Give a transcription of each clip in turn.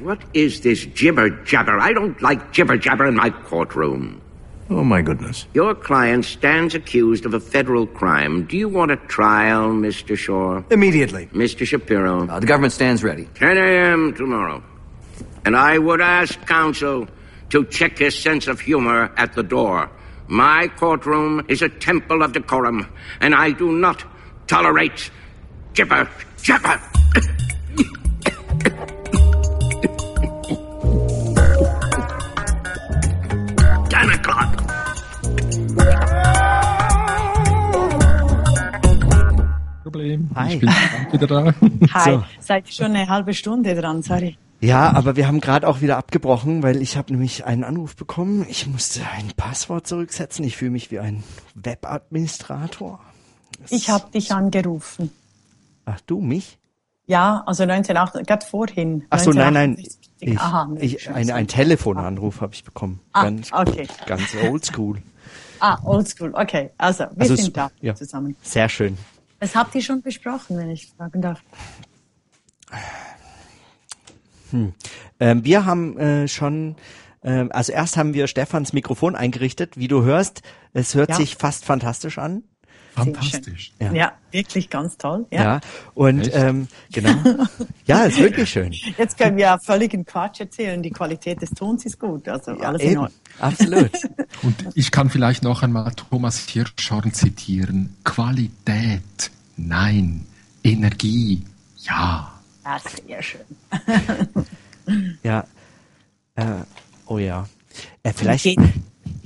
What is this jibber jabber? I don't like jibber jabber in my courtroom. Oh, my goodness. Your client stands accused of a federal crime. Do you want a trial, Mr. Shaw? Immediately. Mr. Shapiro? Uh, the government stands ready. 10 a.m. tomorrow. And I would ask counsel to check his sense of humor at the door. My courtroom is a temple of decorum, and I do not tolerate jibber jabber. Problem. Hi. Ich bin wieder da. Hi, So. seid ihr schon eine halbe Stunde dran, sorry. Ja, aber wir haben gerade auch wieder abgebrochen, weil ich habe nämlich einen Anruf bekommen. Ich musste ein Passwort zurücksetzen. Ich fühle mich wie ein Webadministrator. Ich habe dich angerufen. Ach du, mich? Ja, also 1908, gerade vorhin. Ach so, nein, nein. 1968. Ich, Aha, nee, ich, ein, ein Telefonanruf habe ich bekommen. Ah, ganz, okay. ganz oldschool. Ah, oldschool, okay. Also, wir Also sind da ja. zusammen. Sehr schön. Was habt ihr schon besprochen, wenn ich fragen darf? Ähm, wir haben äh, schon, ähm, also erst haben wir Stefans Mikrofon eingerichtet. Wie du hörst, es hört Ja. sich fast fantastisch an. Fantastisch. Ja. Ja. wirklich ganz toll. Ja. Ja. Und ähm, genau. ja, ist wirklich schön. Jetzt können wir ja völligen Quatsch erzählen. Die Qualität des Tons ist gut. Also alles in Eben, Ordnung. absolut. Und ich kann vielleicht noch einmal Thomas Hirschhorn zitieren. Qualität, nein. Energie, ja. Ja, sehr schön. Ja. Äh, oh ja. Äh, vielleicht. Geht,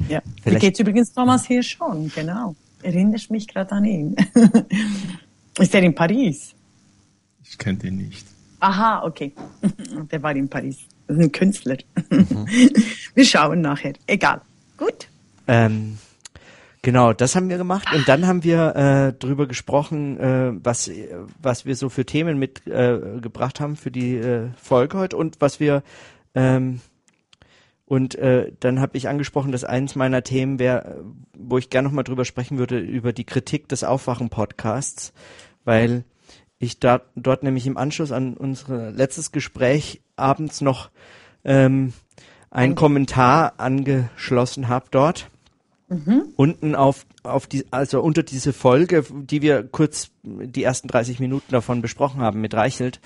ja. Wie Vielleicht- geht's übrigens Thomas hier schon? Genau. Erinnerst mich gerade an ihn. ist er in Paris? Ich kenne den nicht. Aha, okay. Der war in Paris. Das ist ein Künstler. Mhm. Wir schauen nachher. Egal. Gut. Ähm, genau, das haben wir gemacht und dann haben wir äh, drüber gesprochen, äh, was was wir so für Themen mitgebracht äh, haben für die äh, Folge heute und was wir ähm, und äh, dann habe ich angesprochen, dass eins meiner Themen wäre, wo ich gerne noch mal drüber sprechen würde, über die Kritik des Aufwachen-Podcasts, weil ich da, dort nämlich im Anschluss an unser letztes Gespräch abends noch ähm, einen Kommentar angeschlossen habe dort. Unten auf, auf die, also unter diese Folge, die wir kurz die ersten 30 Minuten davon besprochen haben mit Reichelt.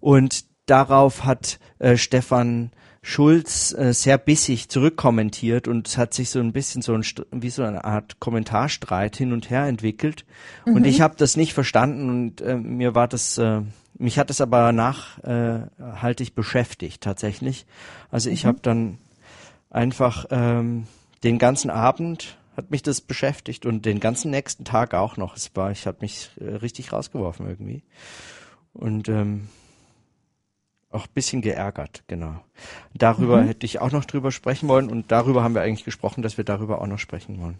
Und darauf hat äh, Stefan Schulz äh, sehr bissig zurückkommentiert und es hat sich so ein bisschen so ein wie so eine Art Kommentarstreit hin und her entwickelt. Und ich habe das nicht verstanden und äh, mir war das äh, mich hat es aber nachhaltig beschäftigt tatsächlich. Also ich habe dann einfach ähm, den ganzen Abend hat mich das beschäftigt und den ganzen nächsten Tag auch noch. Es war ich habe mich äh, richtig rausgeworfen irgendwie. Und ähm, auch ein bisschen geärgert, genau. Darüber hätte ich auch noch drüber sprechen wollen und darüber haben wir eigentlich gesprochen, dass wir darüber auch noch sprechen wollen.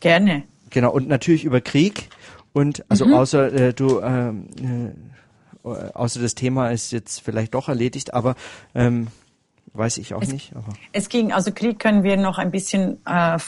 Gerne. Genau, und natürlich über Krieg und also außer äh, du ähm, äh, außer das Thema ist jetzt vielleicht doch erledigt, aber ähm, weiß ich auch nicht. Aber Es ging, also Krieg können wir noch ein bisschen äh,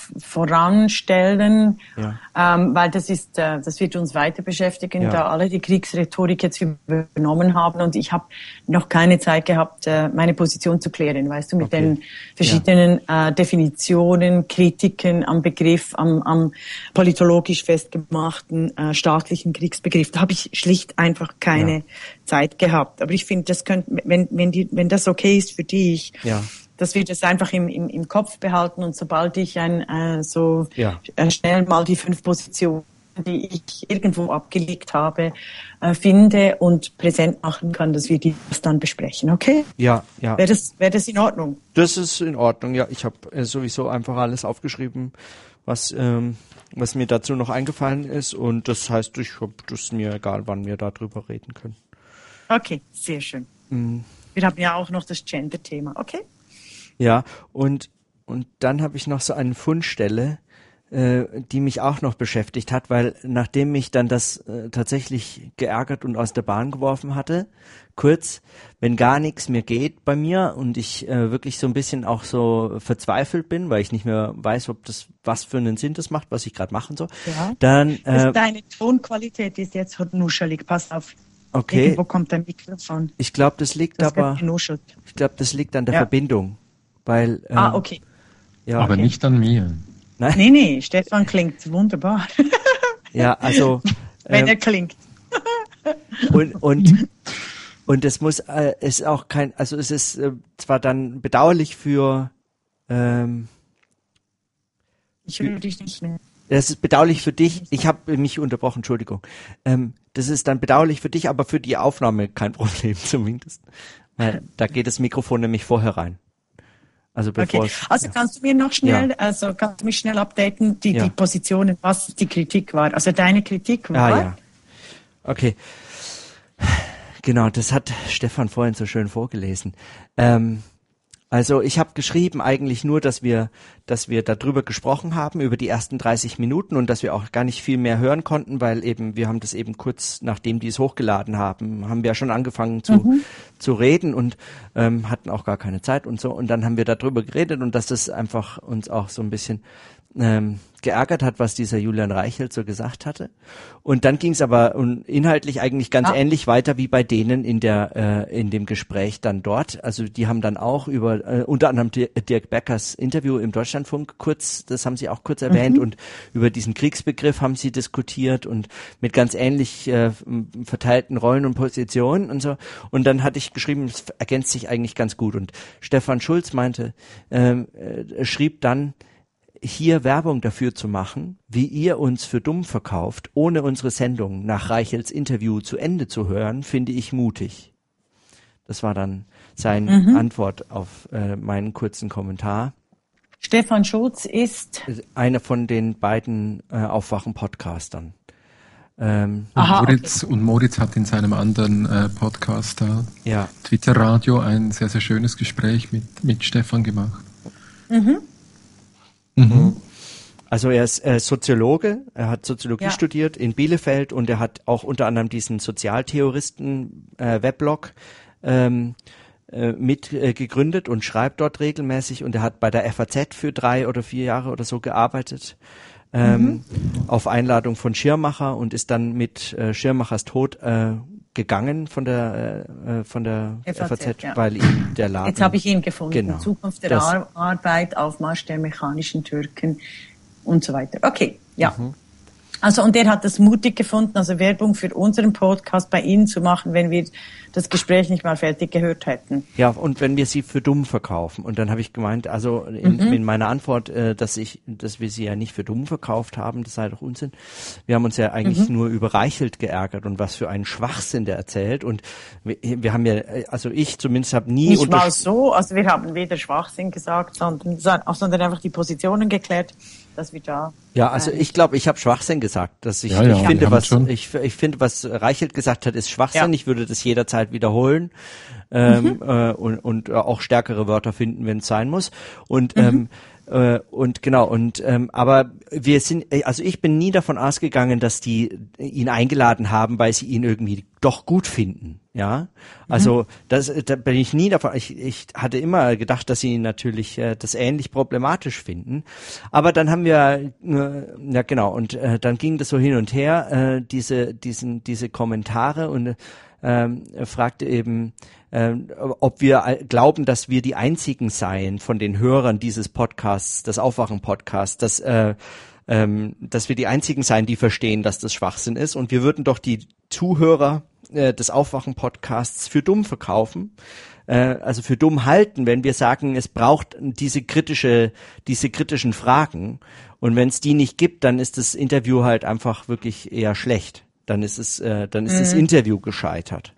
voranstellen, Ja. ähm, weil das ist, äh, das wird uns weiter beschäftigen, Ja. da alle die Kriegsrhetorik jetzt übernommen haben und ich habe noch keine Zeit gehabt, äh, meine Position zu klären, weißt du, mit Okay. den verschiedenen äh, Definitionen, Kritiken am Begriff, am, am politologisch festgemachten äh, staatlichen Kriegsbegriff. Da habe ich schlicht einfach keine Ja. Zeit gehabt. Aber ich finde, das könnte, wenn, wenn, die, wenn das okay ist für dich, Ja. dass wir das einfach im, im, im Kopf behalten und sobald ich ein äh, so Ja. äh, schnell mal die fünf Positionen, die ich irgendwo abgelegt habe, äh, finde und präsent machen kann, dass wir die das dann besprechen. Okay? ja, ja. Wäre das, wäre das in Ordnung? Das ist in Ordnung, ja. Ich habe äh, sowieso einfach alles aufgeschrieben, was, ähm, was mir dazu noch eingefallen ist. Und das heißt, ich hab das mir egal, wann wir darüber reden können. Okay, sehr schön. Mhm. Wir haben ja auch noch das Gender-Thema. Okay? Ja, und, und dann habe ich noch so eine Fundstelle, äh, die mich auch noch beschäftigt hat, weil nachdem mich dann das äh, tatsächlich geärgert und aus der Bahn geworfen hatte, kurz, wenn gar nichts mehr geht bei mir und ich äh, wirklich so ein bisschen auch so verzweifelt bin, weil ich nicht mehr weiß, ob das was für einen Sinn das macht, was ich gerade machen soll, Ja. dann äh, Deine Tonqualität ist jetzt nuschelig. Pass auf. Okay. Irgendwo kommt ein Mikrofon. Ich glaube, das liegt Das aber, ich glaube, das liegt an der Ja. Verbindung, weil ähm, Ah, okay. ja, Aber nicht an mir. Nee, nee, Stefan klingt wunderbar, ja, also wenn ähm, er klingt. und und und es muss äh, es ist auch kein, also es ist äh, zwar dann bedauerlich für ähm, Ich höre dich nicht mehr. Das ist bedauerlich für dich. Ich habe mich unterbrochen, Entschuldigung. Ähm, das ist dann bedauerlich für dich, aber für die Aufnahme kein Problem zumindest. Weil da geht das Mikrofon nämlich vorher rein. Also bevor Okay. Also ja. kannst du mir noch schnell, Ja. also kannst du mich schnell updaten, die, Ja. die Positionen, was die Kritik war. Also deine Kritik war. Ah ja. Okay. Genau, das hat Stefan vorhin so schön vorgelesen. Ähm, also ich habe geschrieben eigentlich nur, dass wir, dass wir darüber gesprochen haben über die ersten 30 Minuten und dass wir auch gar nicht viel mehr hören konnten, weil eben wir haben das eben kurz nachdem die es hochgeladen haben, haben wir ja schon angefangen zu zu reden und ähm, hatten auch gar keine Zeit und so. Und dann haben wir darüber geredet und dass das einfach uns auch so ein bisschen ähm, geärgert hat, was dieser Julian Reichelt so gesagt hatte. Und dann ging es aber inhaltlich eigentlich ganz Ah. ähnlich weiter wie bei denen in der äh, in dem Gespräch dann dort. Also die haben dann auch über äh, unter anderem Di- Dirk Beckers Interview im Deutschlandfunk kurz, das haben sie auch kurz erwähnt und über diesen Kriegsbegriff haben sie diskutiert und mit ganz ähnlich äh, verteilten Rollen und Positionen und so. Und dann hatte ich geschrieben, es ergänzt sich eigentlich ganz gut. Und Stefan Schulz meinte, ähm, äh, schrieb dann hier Werbung dafür zu machen, wie ihr uns für dumm verkauft, ohne unsere Sendung nach Reichels Interview zu Ende zu hören, finde ich mutig. Das war dann seine Antwort auf äh, meinen kurzen Kommentar. Stefan Schulz ist, Einer von den beiden äh, Aufwachen-Podcastern. Ähm, Und, Moritz, und Moritz hat in seinem anderen äh, Podcast da, ja, Twitter Radio, ein sehr, sehr schönes Gespräch mit, mit Stefan gemacht. Also er ist äh, Soziologe, er hat Soziologie Ja. studiert in Bielefeld und er hat auch unter anderem diesen Sozialtheoristen-Weblog ähm, äh, mit äh, gegründet und schreibt dort regelmäßig und er hat bei der FAZ für drei oder vier Jahre oder so gearbeitet. Ähm, auf Einladung von Schirmacher und ist dann mit äh, Schirmachers Tod äh, gegangen von der äh, äh, von der FAZ, FAZ, ja. weil ihm der Laden jetzt habe ich ihn gefunden, Genau. Zukunft der Ar Arbeit, Aufmarsch der mechanischen Türken und so weiter. Okay, ja. Mhm. Also und er hat das mutig gefunden, also Werbung für unseren Podcast bei Ihnen zu machen, wenn wir das Gespräch nicht mal fertig gehört hätten. Ja, und wenn wir sie für dumm verkaufen. Und dann habe ich gemeint, also in, Mhm. in meiner Antwort, äh, dass ich, dass wir sie ja nicht für dumm verkauft haben, das sei doch Unsinn. Wir haben uns ja eigentlich Mhm. nur über Reichelt geärgert und was für einen Schwachsinn der erzählt. Und wir, wir haben ja, also ich zumindest habe nie Nicht mal so, also wir haben weder Schwachsinn gesagt, sondern, sondern einfach die Positionen geklärt, dass wir da Ja, also ich glaube, ich habe Schwachsinn gesagt, dass ich, Ja, ja, ich finde, was ich, ich finde, was Reichelt gesagt hat, ist Schwachsinn. Ja. Ich würde das jederzeit wiederholen ähm, Mhm. äh, und, und äh, auch stärkere Wörter finden, wenn es sein muss. Und Mhm. ähm, äh, und genau und ähm, aber wir sind äh, also ich bin nie davon ausgegangen, dass die ihn eingeladen haben, weil sie ihn irgendwie doch gut finden, ja. Also das da bin ich nie davon. Ich, ich hatte immer gedacht, dass sie ihn natürlich äh, das ähnlich problematisch finden, aber dann haben wir äh, ja genau und äh, dann ging das so hin und her äh, diese diesen diese Kommentare und ähm, er fragte eben, ähm, ob wir glauben, dass wir die einzigen seien von den Hörern dieses Podcasts, des Aufwachen-Podcasts, dass, äh, ähm, dass wir die einzigen seien, die verstehen, dass das Schwachsinn ist. Und wir würden doch die Zuhörer äh, des Aufwachen-Podcasts für dumm verkaufen, äh, also für dumm halten, wenn wir sagen, es braucht diese kritische, diese kritischen Fragen. Und wenn es die nicht gibt, dann ist das Interview halt einfach wirklich eher schlecht. Dann ist es, äh, dann ist das Interview gescheitert.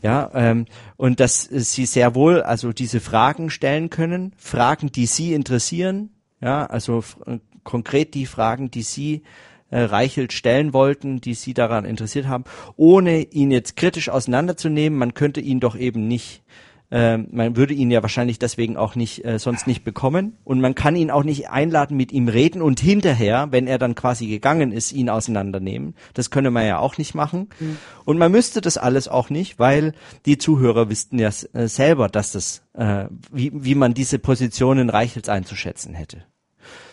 Ja, ähm, und dass äh, sie sehr wohl also diese Fragen stellen können, Fragen, die sie interessieren, ja, also äh, konkret die Fragen, die sie äh, Reichelt stellen wollten, die sie daran interessiert haben, ohne ihn jetzt kritisch auseinanderzunehmen. Man könnte ihn doch eben nicht, äh, man würde ihn ja wahrscheinlich deswegen auch nicht äh, sonst nicht bekommen und man kann ihn auch nicht einladen, mit ihm reden und hinterher, wenn er dann quasi gegangen ist, ihn auseinandernehmen. Das könne man ja auch nicht machen. Und man müsste das alles auch nicht, weil die Zuhörer wüssten ja äh, selber, dass das, äh, wie, wie man diese Positionen Reichels einzuschätzen hätte.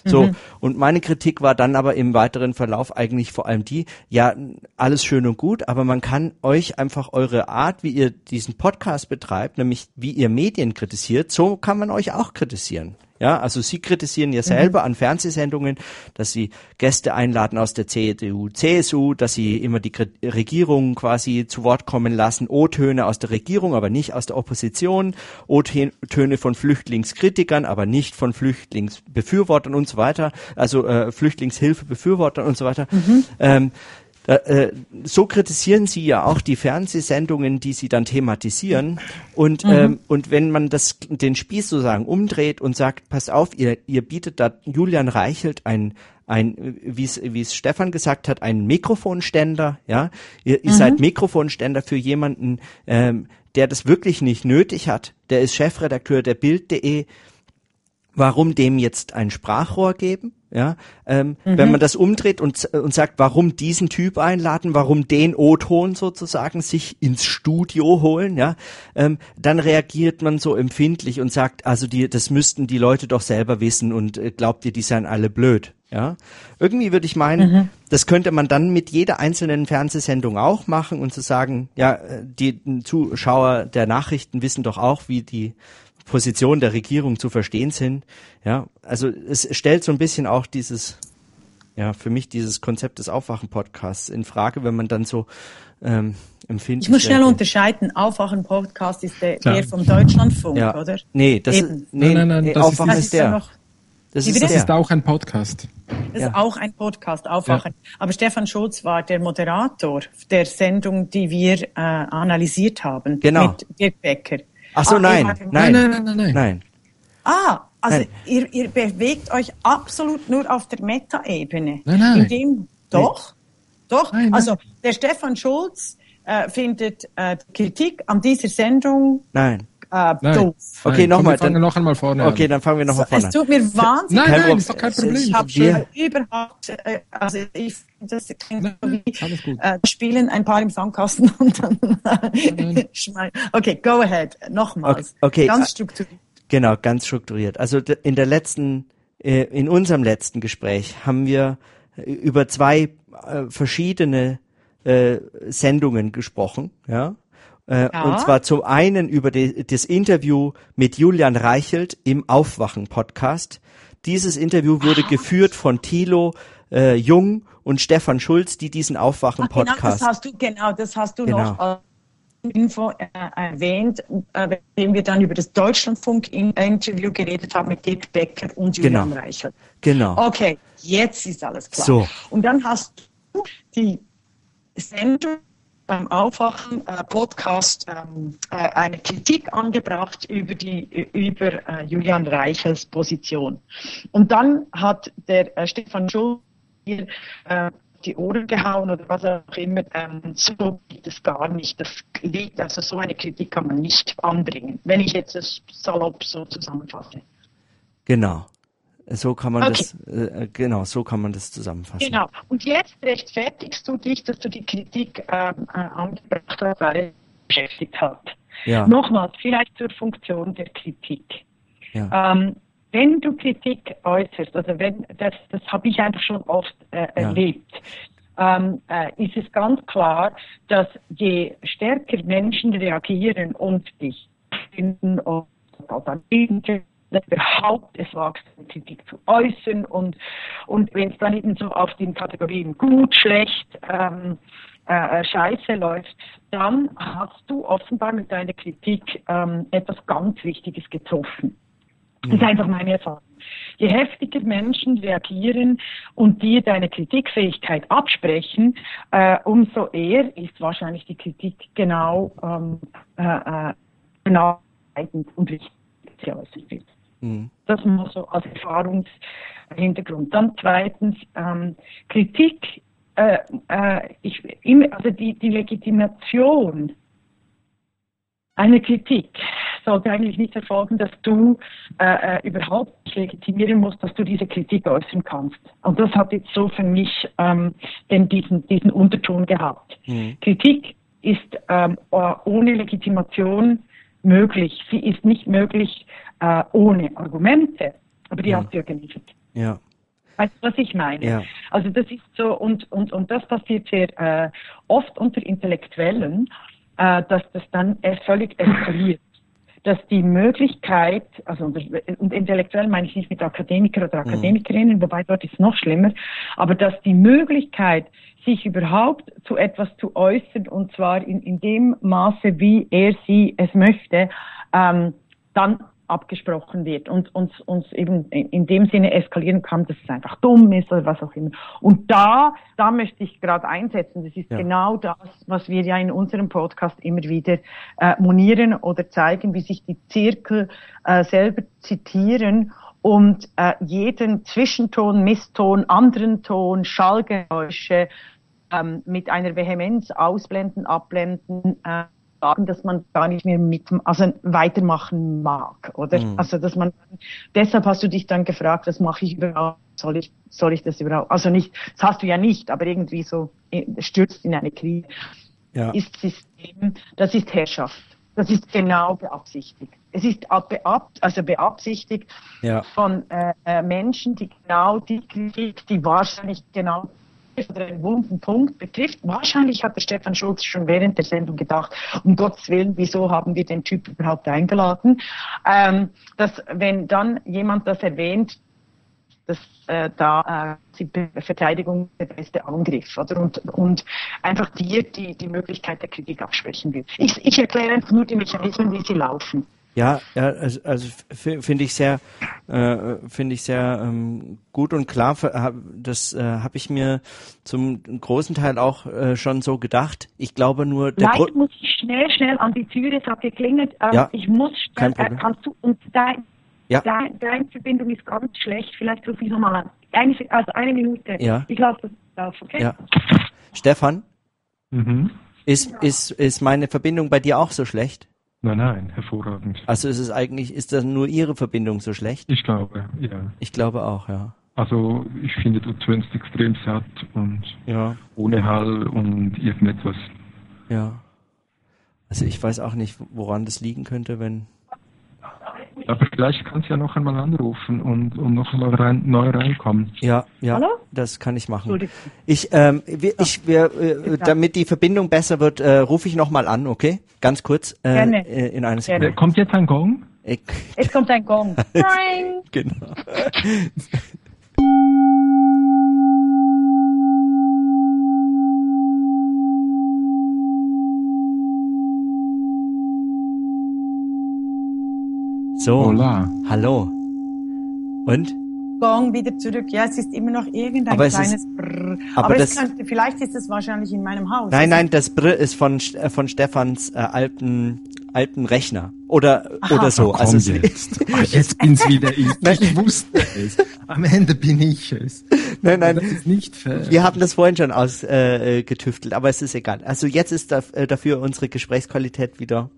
So. Mhm. Und meine Kritik war dann aber im weiteren Verlauf eigentlich vor allem die, ja, alles schön und gut, aber man kann euch einfach eure Art, wie ihr diesen Podcast betreibt, nämlich wie ihr Medien kritisiert, so kann man euch auch kritisieren. Ja, also Sie kritisieren ja selber mhm. an Fernsehsendungen, dass Sie Gäste einladen aus der CDU, CSU, dass Sie immer die Regierung quasi zu Wort kommen lassen, O-Töne aus der Regierung, aber nicht aus der Opposition, O-Töne von Flüchtlingskritikern, aber nicht von Flüchtlingsbefürwortern und so weiter, also äh, Flüchtlingshilfebefürwortern und so weiter. Mhm. Ähm, äh, so kritisieren sie ja auch die Fernsehsendungen, die sie dann thematisieren. Und, mhm. ähm, und wenn man das, den Spieß sozusagen umdreht und sagt, pass auf, ihr, ihr bietet da Julian Reichelt ein, ein, wie es, wie es Stefan gesagt hat, ein Mikrofonständer, ja. Ihr, ihr mhm. seid Mikrofonständer für jemanden, ähm, der das wirklich nicht nötig hat. Der ist Chefredakteur der Bild.de. Warum dem jetzt ein Sprachrohr geben? Ja, ähm, mhm. wenn man das umdreht und, und sagt, warum diesen Typ einladen, warum den O-Ton sozusagen sich ins Studio holen, ja, ähm, dann reagiert man so empfindlich und sagt, also die, das müssten die Leute doch selber wissen und äh, glaubt ihr, die seien alle blöd. Ja, irgendwie würde ich meinen, mhm. das könnte man dann mit jeder einzelnen Fernsehsendung auch machen und zu sagen, ja, äh, die Zuschauer der Nachrichten wissen doch auch, wie die Position der Regierung zu verstehen sind. Ja, also es stellt so ein bisschen auch dieses, ja, für mich dieses Konzept des Aufwachen-Podcasts in Frage, wenn man dann so ähm, empfindet. Ich muss schnell denke. unterscheiden. Aufwachen-Podcast ist der, der vom Deutschlandfunk, ja. oder? Nee, das Eben. ist, nee, nein, nein, nein, das Aufwachen ist, ist der. Noch, das, ist, das ist, auch ein Podcast. Das ja. ist auch ein Podcast, Aufwachen. Ja. Aber Stefan Schulz war der Moderator der Sendung, die wir äh, analysiert haben. Genau. Mit Dirk Becker. Ach so, ah, nein, nein, nein, nein, nein, nein, nein. Ah, also nein. Ihr, ihr bewegt euch absolut nur auf der Meta-Ebene. Nein, nein. Indem, doch, doch. Nein, also der Stefan Schulz äh, findet äh, Kritik an dieser Sendung nein. Äh, doof. Okay, nochmal. Dann noch einmal vorne. Okay, dann fangen wir nochmal vorne. Es tut mir wahnsinnig. Nein, nein, ist doch kein Problem. Ich habe schon überhaupt, äh, also ich das klingt so wie äh, spielen ein paar im Sandkasten und dann äh, Okay, go ahead. Nochmals. Okay, ganz strukturiert. Genau, ganz strukturiert. Also in der letzten, äh, in unserem letzten Gespräch haben wir über zwei äh, verschiedene äh, Sendungen gesprochen, ja. Äh, ja. Und zwar zum einen über die, das Interview mit Julian Reichelt im Aufwachen-Podcast. Dieses Interview wurde ah. geführt von Thilo äh, Jung und Stefan Schulz, die diesen Aufwachen-Podcast. Genau, das hast du, genau, das hast du genau. noch äh, Info äh, erwähnt, äh, wenn wir dann über das Deutschlandfunk-Interview geredet haben mit Dirk Becker und Julian genau. Reichelt. Genau. Okay, jetzt ist alles klar. So. Und dann hast du die Sendung beim Aufwachen äh, Podcast ähm, äh, eine Kritik angebracht über die über äh, Julian Reichels Position. Und dann hat der äh, Stefan Schulz hier äh, die Ohren gehauen oder was auch immer. Ähm, so geht es gar nicht. Das liegt, also so eine Kritik kann man nicht anbringen, wenn ich jetzt das salopp so zusammenfasse. Genau. So kann man okay. das, äh, genau, so kann man das zusammenfassen. Genau. Und jetzt rechtfertigst du dich, dass du die Kritik ähm, äh, angebracht hast, weil es beschäftigt hat. Ja. Nochmals, vielleicht zur Funktion der Kritik. Ja. Ähm, wenn du Kritik äußerst, also wenn, das, das habe ich einfach schon oft äh, ja. erlebt, ähm, äh, ist es ganz klar, dass je stärker Menschen reagieren und dich finden und dann überhaupt es wagst, Kritik zu äußern und, und wenn es dann eben so auf den Kategorien gut, schlecht, ähm, äh, Scheiße läuft, dann hast du offenbar mit deiner Kritik ähm, etwas ganz Wichtiges getroffen. Das ist einfach meine Erfahrung. Je heftiger Menschen reagieren und dir deine Kritikfähigkeit absprechen, äh, umso eher ist wahrscheinlich die Kritik genau, ähm, äh, äh genau und richtig geäußert wird. Mhm. Das mal so als Erfahrungshintergrund. Dann zweitens ähm, Kritik. Äh, äh, ich, also die, die Legitimation einer Kritik sollte eigentlich nicht erfolgen, dass du äh, äh überhaupt legitimieren musst, dass du diese Kritik äußern kannst. Und das hat jetzt so für mich ähm, den, diesen, diesen Unterton gehabt. Mhm. Kritik ist ähm, ohne Legitimation möglich. Sie ist nicht möglich äh, ohne Argumente, aber die mhm. hast du ja geliefert. Ja. Weißt du, was ich meine? Ja. Also das ist so, und, und, und das passiert sehr äh, oft unter Intellektuellen, äh, dass das dann äh, völlig eskaliert. Dass die Möglichkeit, also und, und intellektuell meine ich nicht mit Akademiker oder Akademikerinnen, wobei dort ist es noch schlimmer, aber dass die Möglichkeit, sich überhaupt zu etwas zu äußern, und zwar in, in dem Maße, wie er sie es möchte, ähm, dann abgesprochen wird und uns, uns eben in dem Sinne eskalieren kann, dass es einfach dumm ist oder was auch immer. Und da, da möchte ich gerade einsetzen. Das ist Ja. genau das, was wir ja in unserem Podcast immer wieder äh, monieren oder zeigen, wie sich die Zirkel äh, selber zitieren und äh, jeden Zwischenton, Misston, anderen Ton, Schallgeräusche ähm, mit einer Vehemenz ausblenden, abblenden, äh, sagen, dass man gar nicht mehr mit, also weitermachen mag, oder? Mhm. Also, dass man, deshalb hast du dich dann gefragt, was mache ich überhaupt? Soll ich, soll ich das überhaupt? Also nicht, das hast du ja nicht, aber irgendwie so äh, stürzt in eine Krise. Ja. Ist System, das ist Herrschaft. Das ist genau beabsichtigt. Es ist beab, also beabsichtigt Ja. von äh, äh, Menschen, die genau die Kritik, die wahrscheinlich genau oder einen wunden Punkt betrifft. Wahrscheinlich hat der Stefan Schulz schon während der Sendung gedacht, um Gottes Willen, wieso haben wir den Typ überhaupt eingeladen? Ähm, dass wenn dann jemand das erwähnt, dass äh, da äh, die Verteidigung der beste Angriff oder und, und einfach dir die, die Möglichkeit der Kritik absprechen will. Ich, ich erkläre einfach nur die Mechanismen, wie sie laufen. Ja, ja, also, also finde ich sehr, äh, finde ich sehr ähm, gut und klar. Das äh, habe ich mir zum großen Teil auch äh, schon so gedacht. Ich glaube nur, der Grund, muss ich schnell, schnell an die Tür, es hat geklingelt. Ähm, Ja, ich muss kein schnell, äh, Problem. kannst du, und dein, Ja. dein, deine Verbindung ist ganz schlecht, vielleicht rufe ich nochmal an. Eine, also eine Minute. Ja. Ich lasse das auf, okay? ja, Stefan, Mhm. ist ist ist meine Verbindung bei dir auch so schlecht? Nein, nein, hervorragend. Also ist es eigentlich, ist das nur Ihre Verbindung so schlecht? Ich glaube, ja. Ich glaube auch, ja. Also ich finde, du tönst extrem satt und Ja, ohne Hall und irgendetwas. ja. Also ich weiß auch nicht, woran das liegen könnte, wenn. Aber vielleicht kannst du ja noch einmal anrufen und, und noch einmal rein, neu reinkommen. Ja, ja, Hallo? das kann ich machen. Entschuldigung. Ich, ähm, wir, ich, wir, äh, damit die Verbindung besser wird, äh, rufe ich nochmal an, okay? Ganz kurz, äh, Gerne. äh, in einer Äh, Sekunde. kommt jetzt ein Gong? Ich, Jetzt kommt ein Gong. Boing. genau. So, Hola. hallo. Und? Gong wieder zurück. Ja, es ist immer noch irgendein Aber es ist- kleines Brrr. aber Aber, das- es könnte, vielleicht ist es wahrscheinlich in meinem Haus. Nein, nein, das Br ist von, äh, von Stefans äh, alten, alten Rechner. Oder, oder so. Komm Also es- jetzt. Ah, jetzt bin's wieder ich. Ich wusste es. Am Ende bin ich es. Nein, nein. Das ist nicht fair. Wir haben das vorhin schon ausgetüftelt, äh, getüftelt, aber es ist egal. Also jetzt ist da, äh, dafür unsere Gesprächsqualität wieder.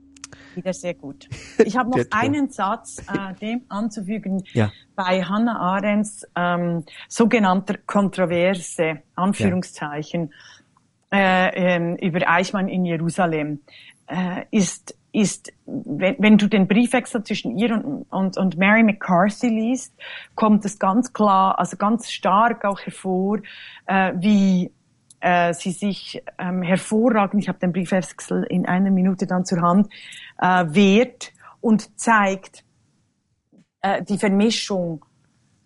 Wieder sehr gut. Ich habe noch einen Satz äh, dem anzufügen Ja. bei Hannah Arendts ähm, sogenannter Kontroverse, Anführungszeichen, äh, ähm, über Eichmann in Jerusalem, äh, ist, ist wenn, wenn du den Briefwechsel zwischen ihr und, und, und Mary McCarthy liest, kommt es ganz klar, also ganz stark auch hervor, äh, wie äh, sie sich ähm, hervorragend, ich habe den Briefwechsel in einer Minute dann zur Hand, äh, wehrt und zeigt äh, die Vermischung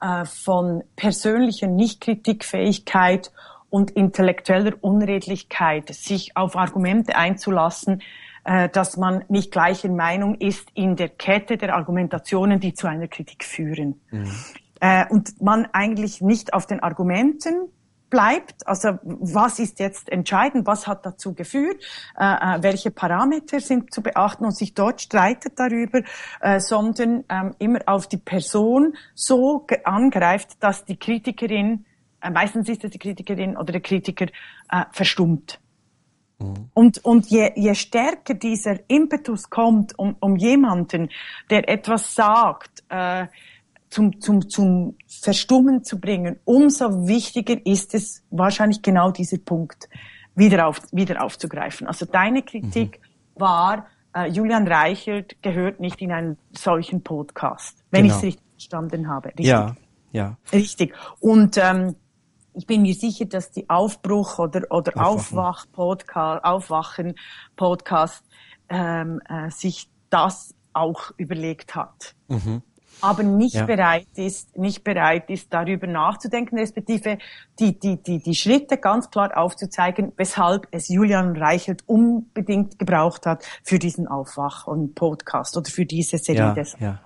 äh, von persönlicher Nichtkritikfähigkeit und intellektueller Unredlichkeit, sich auf Argumente einzulassen, äh, dass man nicht gleicher Meinung ist in der Kette der Argumentationen, die zu einer Kritik führen. Äh, und man eigentlich nicht auf den Argumenten bleibt, also was ist jetzt entscheidend, was hat dazu geführt, äh, äh, welche Parameter sind zu beachten und sich dort streitet darüber, äh, sondern ähm, immer auf die Person so angreift, dass die Kritikerin, äh, meistens ist es die Kritikerin oder der Kritiker, äh, verstummt. Und, und je, je stärker dieser Impetus kommt, um, um jemanden, der etwas sagt, äh, zum, zum, zum Verstummen zu bringen, umso wichtiger ist es wahrscheinlich genau dieser Punkt wieder, auf, wieder aufzugreifen. Also deine Kritik war, äh, Julian Reichelt gehört nicht in einen solchen Podcast, wenn Genau. ich es richtig verstanden habe. Richtig? Ja, Ja. Richtig. Und ähm, ich bin mir sicher, dass die Aufbruch oder oder Aufwach Podcast, Aufwachen Podcast ähm, äh, sich das auch überlegt hat. Mhm. Aber nicht ja. bereit ist, nicht bereit ist, darüber nachzudenken, respektive die, die, die, die Schritte ganz klar aufzuzeigen, weshalb es Julian Reichelt unbedingt gebraucht hat für diesen Aufwach und Podcast oder für diese Serie ja, Ja.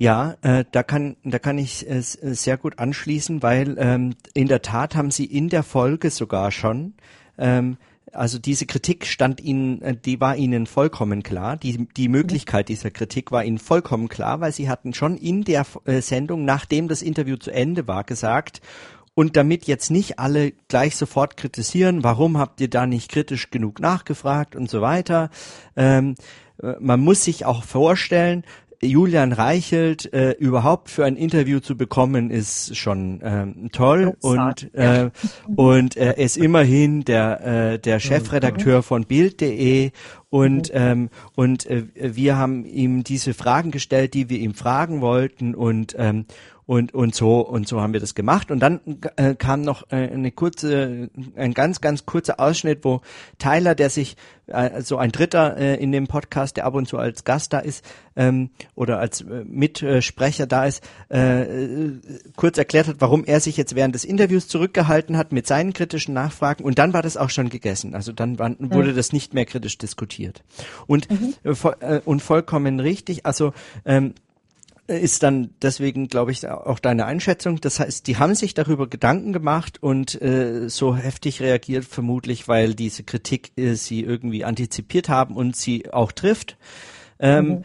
Ja, äh, da kann da kann ich es äh, sehr gut anschließen, weil ähm, in der Tat haben Sie in der Folge sogar schon ähm, also diese Kritik stand Ihnen, äh, die war Ihnen vollkommen klar. Die, die Möglichkeit dieser Kritik war Ihnen vollkommen klar, weil Sie hatten schon in der äh, Sendung, nachdem das Interview zu Ende war, gesagt, und damit jetzt nicht alle gleich sofort kritisieren, warum habt ihr da nicht kritisch genug nachgefragt und so weiter. Ähm, äh, man muss sich auch vorstellen, Julian Reichelt äh, überhaupt für ein Interview zu bekommen, ist schon ähm, toll. Und äh, und äh, er ist immerhin der äh, der Chefredakteur von Bild.de und ähm, und äh, wir haben ihm diese Fragen gestellt, die wir ihm fragen wollten. Und ähm, und und so und so haben wir das gemacht. Und dann äh, kam noch äh, eine kurze ein ganz ganz kurzer Ausschnitt wo Tyler der sich äh, so ein Dritter äh, in dem Podcast der ab und zu als Gast da ist ähm, oder als äh, Mitsprecher da ist äh, äh, kurz erklärt hat warum er sich jetzt während des Interviews zurückgehalten hat mit seinen kritischen Nachfragen. Und dann war das auch schon gegessen. Also dann war, wurde mhm. das nicht mehr kritisch diskutiert. Und mhm. äh, und vollkommen richtig. Also ähm, ist dann deswegen, glaube ich, auch deine Einschätzung. Das heißt, die haben sich darüber Gedanken gemacht und äh, so heftig reagiert, vermutlich, weil diese Kritik äh, sie irgendwie antizipiert haben und sie auch trifft. Ähm, mhm.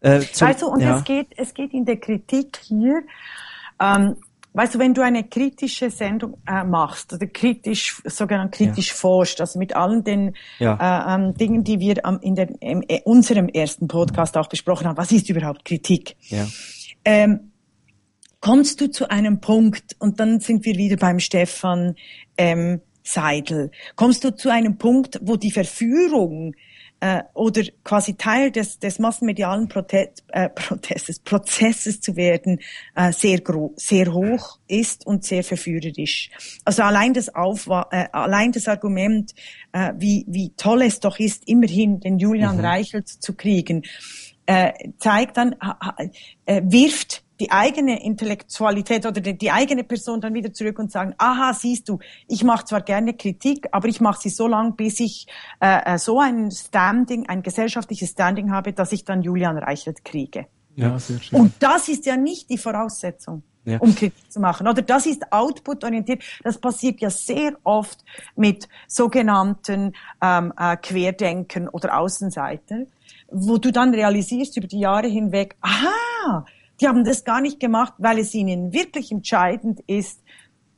äh, zum, du, und ja. es geht, es geht in der Kritik hier ähm, Weißt du, wenn du eine kritische Sendung äh, machst oder kritisch, sogenannt kritisch ja. forschst, also mit allen den ja. äh, ähm, Dingen, die wir ähm, in der, in äh, unserem ersten Podcast auch besprochen haben, was ist überhaupt Kritik? Ja. Ähm, kommst du zu einem Punkt, und dann sind wir wieder beim Stefan ähm, Seidel, kommst du zu einem Punkt, wo die Verführung äh, oder quasi Teil des, des massenmedialen Protest, äh, Protestes, Prozesses zu werden, äh, sehr, gro sehr hoch ist und sehr verführerisch. Also allein das, Aufwa äh, allein das Argument, äh, wie, wie toll es doch ist, immerhin den Julian mhm. Reichelt zu kriegen, äh, zeigt dann, äh, wirft die eigene Intellektualität oder die, die, eigene Person dann wieder zurück und sagen, aha, siehst du, ich mache zwar gerne Kritik, aber ich mache sie so lang, bis ich äh, äh, so ein Standing, ein gesellschaftliches Standing habe, dass ich dann Julian Reichelt kriege. Ja, sehr schön. Und das ist ja nicht die Voraussetzung. Ja. um Kritik zu machen. Oder das ist output-orientiert. Das passiert ja sehr oft mit sogenannten ähm, äh, Querdenken oder Außenseiter, wo du dann realisierst über die Jahre hinweg, aha, die haben das gar nicht gemacht, weil es ihnen wirklich entscheidend ist,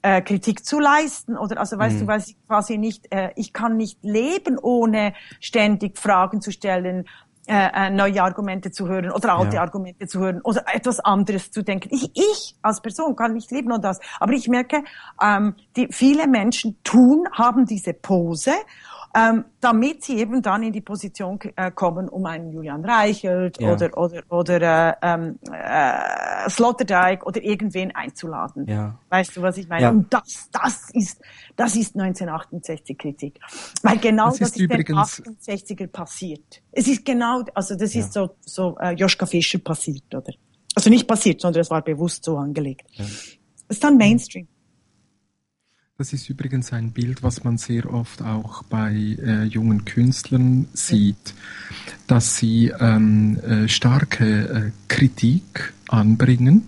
äh, Kritik zu leisten oder also weißt mhm. du, weil sie quasi nicht, äh, ich kann nicht leben, ohne ständig Fragen zu stellen, äh, äh, neue Argumente zu hören oder alte ja. Argumente zu hören oder etwas anderes zu denken. Ich, ich als Person kann nicht leben und das. Aber ich merke, ähm, die, viele Menschen tun, haben diese Pose ähm, damit sie eben dann in die Position äh, kommen, um einen Julian Reichelt ja. oder oder oder äh, ähm, äh, Sloterdijk oder irgendwen einzuladen. Ja. Weißt du, was ich meine? Ja. Und das das ist das ist 1968 Kritik, weil genau das, das ist, ist den 68er passiert. Es ist genau, also das ist so so äh, Joschka Fischer passiert, oder? Also nicht passiert, sondern es war bewusst so angelegt. Ja. Das ist dann Mainstream. Das ist übrigens ein Bild, was man sehr oft auch bei äh, jungen Künstlern sieht, dass sie ähm, äh, starke äh, Kritik anbringen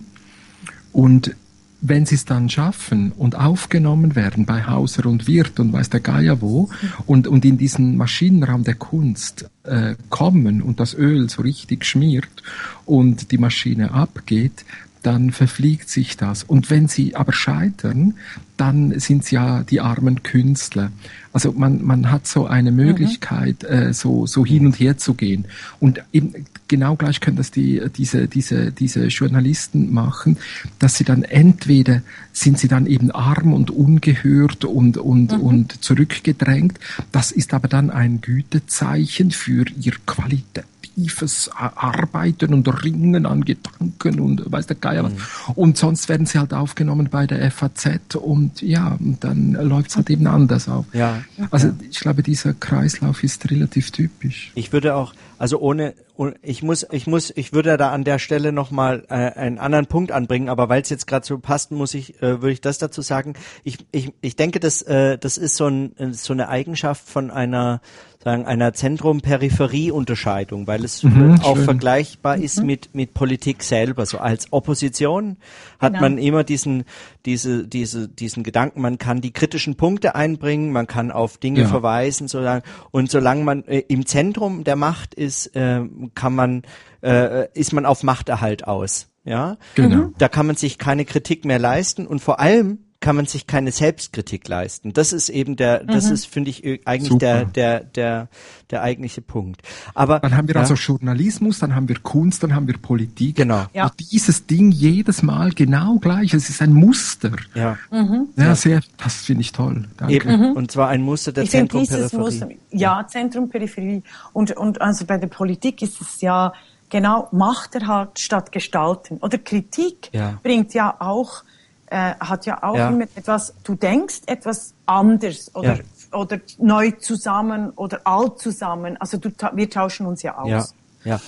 und wenn sie es dann schaffen und aufgenommen werden bei Hauser und Wirt und weiß der Geier wo und, und in diesen Maschinenraum der Kunst äh, kommen und das Öl so richtig schmiert und die Maschine abgeht, dann verfliegt sich das. Und wenn sie aber scheitern, dann sind es ja die armen Künstler. Also man, man hat so eine mhm. Möglichkeit, mhm. äh, so, so hin und her zu gehen. Und eben genau gleich können das die, diese, diese, diese Journalisten machen, dass sie dann entweder sind sie dann eben arm und ungehört und, und, mhm. und zurückgedrängt. Das ist aber dann ein Gütezeichen für ihr Qualität tiefes Arbeiten und Ringen an Gedanken und weiß der Geier was. Mhm. Und sonst werden sie halt aufgenommen bei der FAZ und ja, und dann läuft's halt eben anders auf. Ja. Also ich glaube, dieser Kreislauf ist relativ typisch. Ich würde auch, also ohne, ich muss, ich muss, ich würde da an der Stelle nochmal äh, einen anderen Punkt anbringen, aber weil es jetzt gerade so passt, muss ich, äh, würde ich das dazu sagen. Ich, ich, ich denke, das, äh, das ist so, ein, so eine Eigenschaft von einer sagen, einer Zentrum-Peripherie-Unterscheidung, weil es mhm, auch schön. vergleichbar ist mhm. mit, mit Politik selber. So als Opposition hat genau. man immer diesen, diese, diese, diesen Gedanken, man kann die kritischen Punkte einbringen, man kann auf Dinge ja. verweisen, solange, und solange man äh, im Zentrum der Macht ist, äh, kann man, äh, ist man auf Machterhalt aus. Ja, genau. Da kann man sich keine Kritik mehr leisten und vor allem kann man sich keine Selbstkritik leisten. Das ist eben der, das mhm. ist, finde ich, eigentlich der, der, der, der eigentliche Punkt. Aber dann haben wir ja. also Journalismus, dann haben wir Kunst, dann haben wir Politik. Genau. Ja. Und dieses Ding jedes Mal genau gleich. Es ist ein Muster. Ja. Mhm. Ja, sehr. Das finde ich toll. Danke. Eben. Mhm. Und zwar ein Muster der Zentrum-Peripherie. Ja, Zentrum-Peripherie. Und, und also bei der Politik ist es ja genau Machterhalt statt Gestalten. Oder Kritik ja. bringt ja auch äh, hat ja auch ja. immer etwas, du denkst etwas anders oder, ja. oder neu zusammen oder alt zusammen. Also du, wir tauschen uns ja aus. Ja.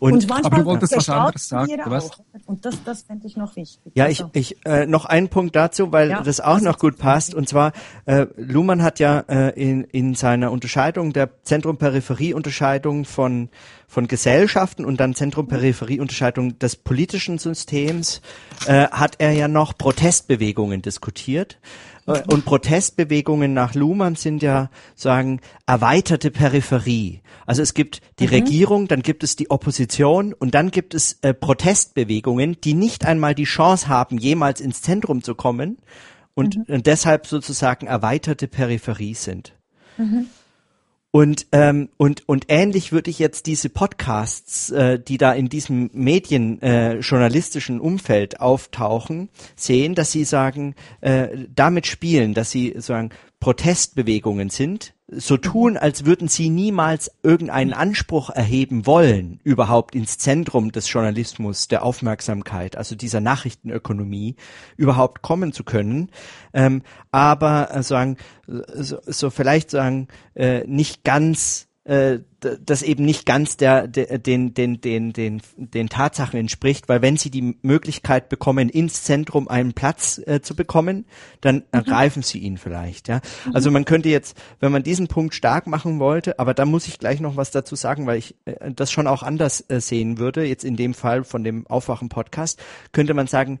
Und, und aber du wolltest was anderes sagen. Was? Und das, das fände ich noch wichtig. Ja, ich, also ich äh, noch einen Punkt dazu, weil ja, das auch das noch gut passt. Und zwar, äh, Luhmann hat ja äh, in, in seiner Unterscheidung der Zentrum-Peripherie-Unterscheidung von von Gesellschaften und dann Zentrum-Peripherie-Unterscheidung des politischen Systems äh, hat er ja noch Protestbewegungen diskutiert. Äh, und Protestbewegungen nach Luhmann sind ja sagen erweiterte Peripherie. Also es gibt die mhm. Regierung, dann gibt es die Opposition und dann gibt es äh, Protestbewegungen, die nicht einmal die Chance haben, jemals ins Zentrum zu kommen und, mhm. und deshalb sozusagen erweiterte Peripherie sind. Mhm. Und, ähm, und, und ähnlich würde ich jetzt diese Podcasts, äh, die da in diesem medienjournalistischen äh, Umfeld auftauchen, sehen, dass sie sagen, äh, damit spielen, dass sie sagen, Protestbewegungen sind, so tun, als würden sie niemals irgendeinen Anspruch erheben wollen, überhaupt ins Zentrum des Journalismus, der Aufmerksamkeit, also dieser Nachrichtenökonomie, überhaupt kommen zu können, ähm, aber äh, sagen, so, so vielleicht sagen, äh, nicht ganz äh, das eben nicht ganz der, der den, den, den, den, den Tatsachen entspricht, weil wenn sie die Möglichkeit bekommen, ins Zentrum einen Platz äh, zu bekommen, dann mhm. ergreifen sie ihn vielleicht. Ja? Mhm. Also man könnte jetzt, wenn man diesen Punkt stark machen wollte, aber da muss ich gleich noch was dazu sagen, weil ich äh, das schon auch anders äh, sehen würde, jetzt in dem Fall von dem Aufwachen-Podcast, könnte man sagen,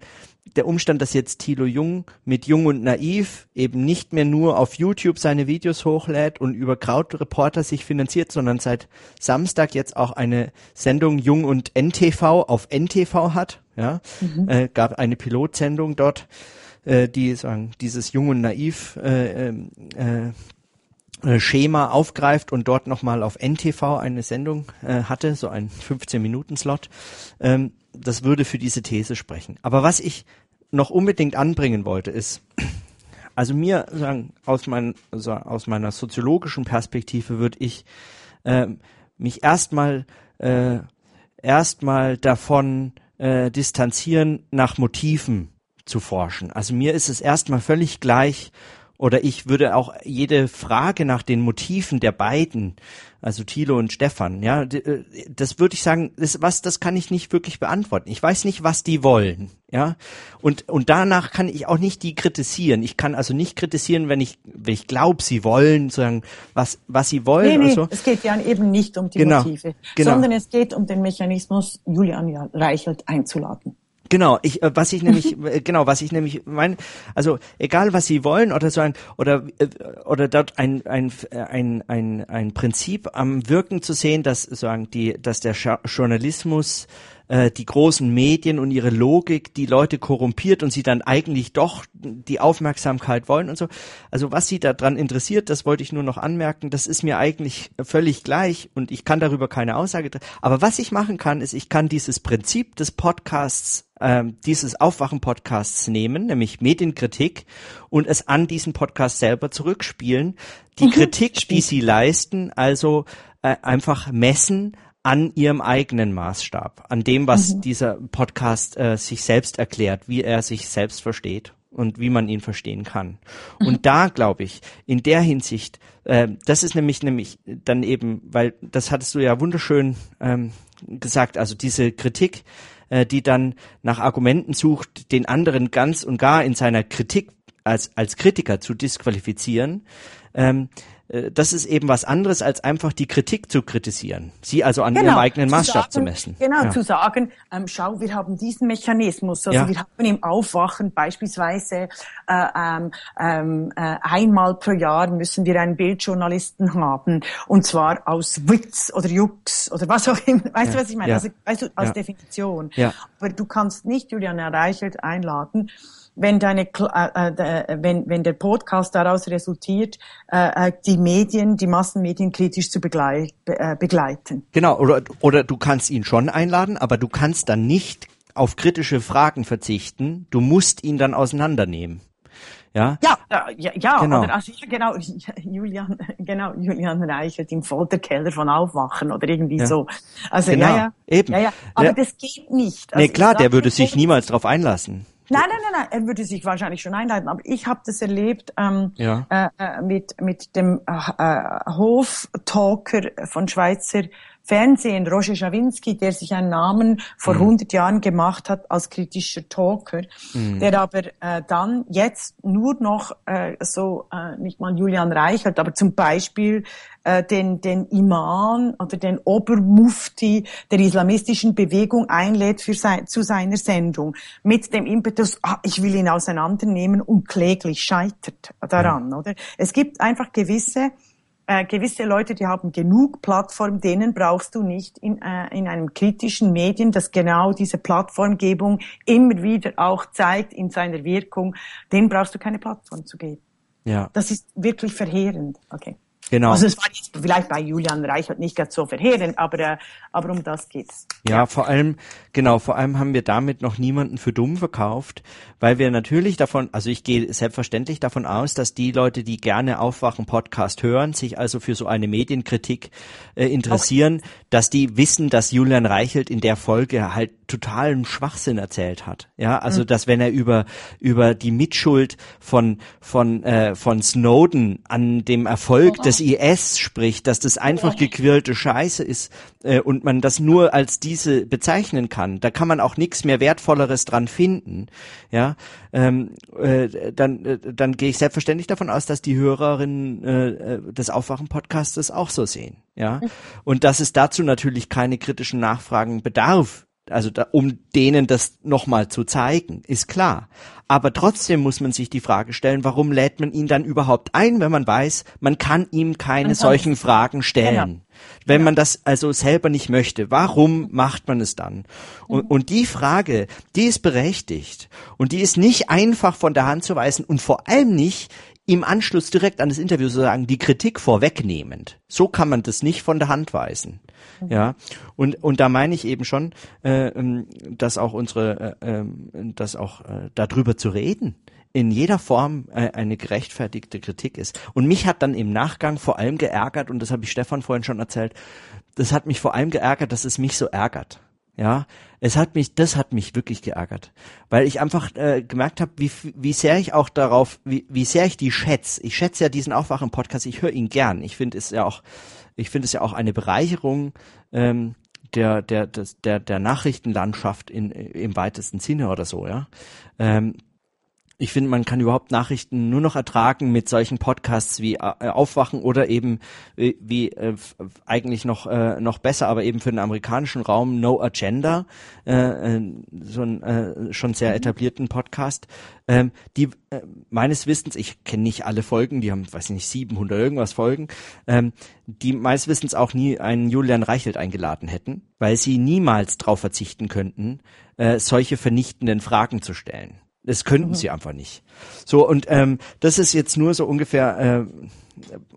der Umstand, dass jetzt Thilo Jung mit Jung und Naiv eben nicht mehr nur auf YouTube seine Videos hochlädt und über Krautreporter sich finanziert, sondern seit Samstag jetzt auch eine Sendung Jung und NTV auf NTV hat, ja, mhm. äh, gab eine Pilotsendung dort, äh, die sagen, dieses Jung und Naiv äh, ähm, äh, äh, Schema aufgreift und dort nochmal auf NTV eine Sendung äh, hatte, so ein 15-Minuten-Slot. Ähm, das würde für diese These sprechen. Aber was ich noch unbedingt anbringen wollte, ist, also mir sagen, aus, mein, also aus meiner soziologischen Perspektive würde ich äh, mich erstmal äh, erstmal davon äh, distanzieren, nach Motiven zu forschen. Also mir ist es erstmal völlig gleich, oder ich würde auch jede Frage nach den Motiven der beiden, also Thilo und Stefan, ja, äh, das würde ich sagen, das, was, das kann ich nicht wirklich beantworten. Ich weiß nicht, was die wollen, ja. Und, und danach kann ich auch nicht die kritisieren. Ich kann also nicht kritisieren, wenn ich, wenn ich glaube, sie wollen, sagen, was, was sie wollen. Nee, nee, so. es geht ja eben nicht um die genau, Motive, genau. sondern es geht um den Mechanismus, Julian Reichelt einzuladen. Genau, ich, äh, was ich nämlich, äh, genau, was ich nämlich meine, also egal was Sie wollen oder so ein, oder, äh, oder dort ein, ein, ein, ein, ein Prinzip am Wirken zu sehen, dass sagen die, dass der Journalismus äh, die großen Medien und ihre Logik die Leute korrumpiert und sie dann eigentlich doch die Aufmerksamkeit wollen und so. Also was sie daran interessiert, das wollte ich nur noch anmerken, das ist mir eigentlich völlig gleich und ich kann darüber keine Aussage. Aber was ich machen kann, ist, ich kann dieses Prinzip des Podcasts ähm, dieses Aufwachen-Podcasts nehmen, nämlich Medienkritik, und es an diesen Podcast selber zurückspielen. Die mhm. Kritik, die sie leisten, also äh, einfach messen an ihrem eigenen Maßstab, an dem, was mhm. dieser Podcast äh, sich selbst erklärt, wie er sich selbst versteht und wie man ihn verstehen kann. Mhm. Und da glaube ich, in der Hinsicht, äh, das ist nämlich nämlich dann eben, weil das hattest du ja wunderschön ähm, gesagt, also diese Kritik, äh, die dann nach Argumenten sucht, den anderen ganz und gar in seiner Kritik als als Kritiker zu disqualifizieren. Ähm, äh, das ist eben was anderes, als einfach die Kritik zu kritisieren. Sie also an genau, ihrem eigenen zu Maßstab sagen, zu messen. Genau, ja. zu sagen, ähm, schau, wir haben diesen Mechanismus. Also ja. wir haben im Aufwachen beispielsweise äh, ähm, ähm äh, einmal pro Jahr müssen wir einen Bildjournalisten haben. Und zwar aus Witz oder Jux oder was auch immer. Weißt ja. du, was ich meine? Also, weißt du, als Definition. Ja. Aber du kannst nicht Julian Reichelt einladen, wenn deine, äh, äh, wenn, wenn der Podcast daraus resultiert, äh, äh, die Medien, die Massenmedien kritisch zu begleit, äh, begleiten. Genau, oder, oder du kannst ihn schon einladen, aber du kannst dann nicht auf kritische Fragen verzichten. Du musst ihn dann auseinandernehmen. Ja, ja, ja, ja genau. Oder, also, genau, Julian, genau, Julian Reichert im Folterkeller von Aufwachen oder irgendwie ja. so. Also, genau. ja, ja. Eben. Ja, ja. Aber ja. das geht nicht. Also, nee, klar, der würde sich niemals darauf einlassen. Nein, nein, nein, nein, er würde sich wahrscheinlich schon einleiten, aber ich habe das erlebt ähm, ja. äh, äh mit, mit dem äh, äh, Hoftalker von Schweizer Fernsehen, Roger Schawinski, der sich einen Namen vor mhm. 100 Jahren gemacht hat als kritischer Talker, mhm. der aber äh, dann jetzt nur noch äh, so, äh, nicht mal Julian Reichert, aber zum Beispiel äh, den, den Imam oder den Obermufti der islamistischen Bewegung einlädt für sein, zu seiner Sendung mit dem Impetus, ah, ich will ihn auseinandernehmen und kläglich scheitert daran, ja. oder? Es gibt einfach gewisse äh, gewisse Leute, die haben genug Plattform, denen brauchst du nicht in, äh, in einem kritischen Medien, das genau diese Plattformgebung immer wieder auch zeigt in seiner Wirkung, denen brauchst du keine Plattform zu geben. Ja. Das ist wirklich verheerend. Okay. Genau. Also es war jetzt vielleicht bei Julian Reichert nicht ganz so verheerend, aber, äh, aber um das geht's. Ja, ja, vor allem, genau, vor allem haben wir damit noch niemanden für dumm verkauft, weil wir natürlich davon, also ich gehe selbstverständlich davon aus, dass die Leute, die gerne Aufwachen Podcast hören, sich also für so eine Medienkritik äh, interessieren, Auch. dass die wissen, dass Julian Reichelt in der Folge halt totalen Schwachsinn erzählt hat. Ja, also mhm. dass wenn er über über die Mitschuld von von äh, von Snowden an dem Erfolg oh. des IS spricht, dass das einfach gequirlte Scheiße ist äh, und man das nur als diese bezeichnen kann. Da kann man auch nichts mehr wertvolleres dran finden. Ja, ähm, äh, dann äh, dann gehe ich selbstverständlich davon aus, dass die Hörerinnen äh, äh des Aufwachen Podcastes auch so sehen. Ja, und dass es dazu natürlich keine kritischen Nachfragen bedarf also da, um denen das nochmal zu zeigen, ist klar. Aber trotzdem muss man sich die Frage stellen, warum lädt man ihn dann überhaupt ein, wenn man weiß, man kann ihm keine man solchen Fragen stellen. Genau. Wenn genau. man das also selber nicht möchte, warum macht man es dann? Und, mhm. und die Frage, die ist berechtigt und die ist nicht einfach von der Hand zu weisen und vor allem nicht im Anschluss direkt an das Interview sozusagen die Kritik vorwegnehmend. So kann man das nicht von der Hand weisen. Mhm. Ja, und und da meine ich eben schon, äh, ähm, dass auch unsere, äh, äh, dass auch äh, darüber zu reden in jeder Form äh, eine gerechtfertigte Kritik ist. Und mich hat dann im Nachgang vor allem geärgert, und das habe ich Stefan vorhin schon erzählt, das hat mich vor allem geärgert, dass es mich so ärgert. Ja, es hat mich, das hat mich wirklich geärgert, weil ich einfach äh, gemerkt habe, wie, wie sehr ich auch darauf, wie, wie sehr ich die schätze. Ich schätze ja diesen Aufwachen-Podcast, ich höre ihn gern. Ich finde es ja auch, ich finde es ja auch eine Bereicherung ähm, der, der, des, der, der Nachrichtenlandschaft in, im weitesten Sinne oder so, ja. Ähm, ich finde, man kann überhaupt Nachrichten nur noch ertragen mit solchen Podcasts wie äh, Aufwachen oder eben äh, wie äh, eigentlich noch äh, noch besser, aber eben für den amerikanischen Raum No Agenda, äh, äh so ein äh, schon sehr mhm. etablierten Podcast, ähm, die äh, meines Wissens, ich kenne nicht alle Folgen, die haben, weiß ich nicht, 700 irgendwas Folgen, ähm, die meines Wissens auch nie einen Julian Reichelt eingeladen hätten, weil sie niemals darauf verzichten könnten, äh, solche vernichtenden Fragen zu stellen. Das könnten mhm. sie einfach nicht. So, und ähm, das ist jetzt nur so ungefähr, äh,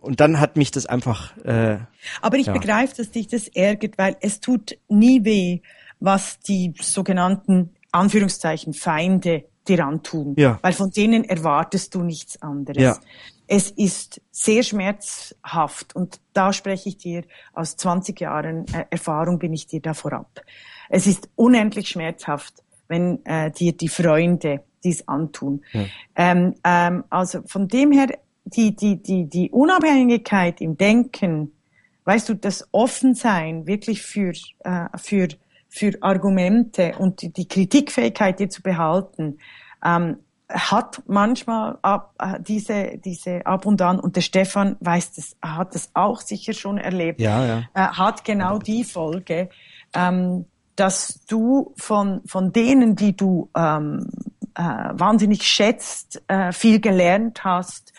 und dann hat mich das einfach. Äh, Aber ich ja. begreife, dass dich das ärgert, weil es tut nie weh, was die sogenannten Anführungszeichen Feinde dir antun. Ja. Weil von denen erwartest du nichts anderes. Ja. es ist sehr schmerzhaft und da spreche ich dir aus 20 Jahren äh, Erfahrung bin ich dir da vorab. Es ist unendlich schmerzhaft, wenn äh, dir die Freunde dies antun. Ja. Ähm, ähm, also von dem her die die die die Unabhängigkeit im Denken, weißt du, das Offensein wirklich für äh, für für Argumente und die, die Kritikfähigkeit dir zu behalten, ähm, hat manchmal ab, äh, diese, diese ab und an, und der Stefan weiß das, hat das auch sicher schon erlebt, ja, ja. Äh, hat genau die Folge, ähm, dass du von, von denen, die du ähm, äh, wahnsinnig schätzt, äh, viel gelernt hast,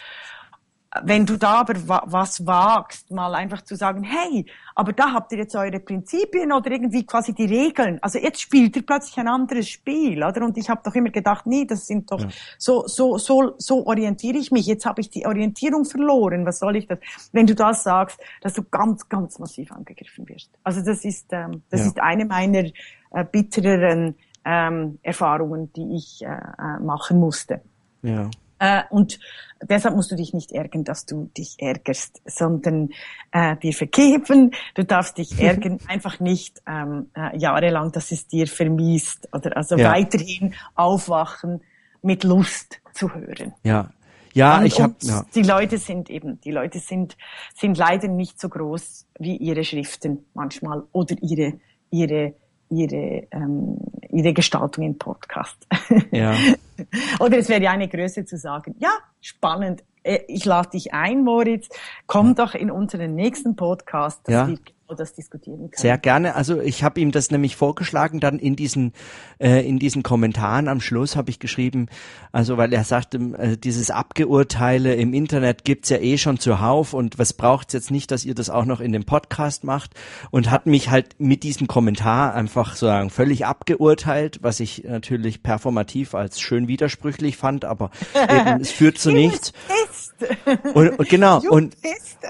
wenn du da aber was wagst, mal einfach zu sagen, hey, aber da habt ihr jetzt eure Prinzipien oder irgendwie quasi die Regeln. Also jetzt spielt ihr plötzlich ein anderes Spiel, oder? Und ich habe doch immer gedacht, nee, das sind doch ja. so so so so orientiere ich mich. Jetzt habe ich die Orientierung verloren. Was soll ich das? Wenn du das sagst, dass du ganz ganz massiv angegriffen wirst. Also das ist ähm, das ja. ist eine meiner äh, bittereren ähm, Erfahrungen, die ich äh, äh machen musste. Ja. Äh, und deshalb musst du dich nicht ärgern, dass du dich ärgerst, sondern äh, dir vergeben. Du darfst dich ärgern, einfach nicht ähm, äh, jahrelang, dass es dir vermiest oder also ja. weiterhin aufwachen mit Lust zu hören. Ja. Ja, und, ich habe ja. die Leute sind eben, die Leute sind sind leider nicht so groß wie ihre Schriften manchmal oder ihre ihre ihre, ähm, ihre Gestaltung im Podcast. Ja. Oder es wäre ja eine Größe zu sagen, ja, spannend, äh, ich lade dich ein, Moritz, komm doch in unseren nächsten Podcast, dass ja. Das diskutieren können. Sehr gerne. Also ich habe ihm das nämlich vorgeschlagen, dann in diesen äh, in diesen Kommentaren am Schluss habe ich geschrieben, also weil er sagte, äh, dieses Abgeurteile im Internet gibt's ja eh schon zuhauf und was braucht's jetzt nicht, dass ihr das auch noch in dem Podcast macht und hat mich halt mit diesem Kommentar einfach sozusagen völlig abgeurteilt, was ich natürlich performativ als schön widersprüchlich fand, aber eben, es führt zu nichts. Und, und genau und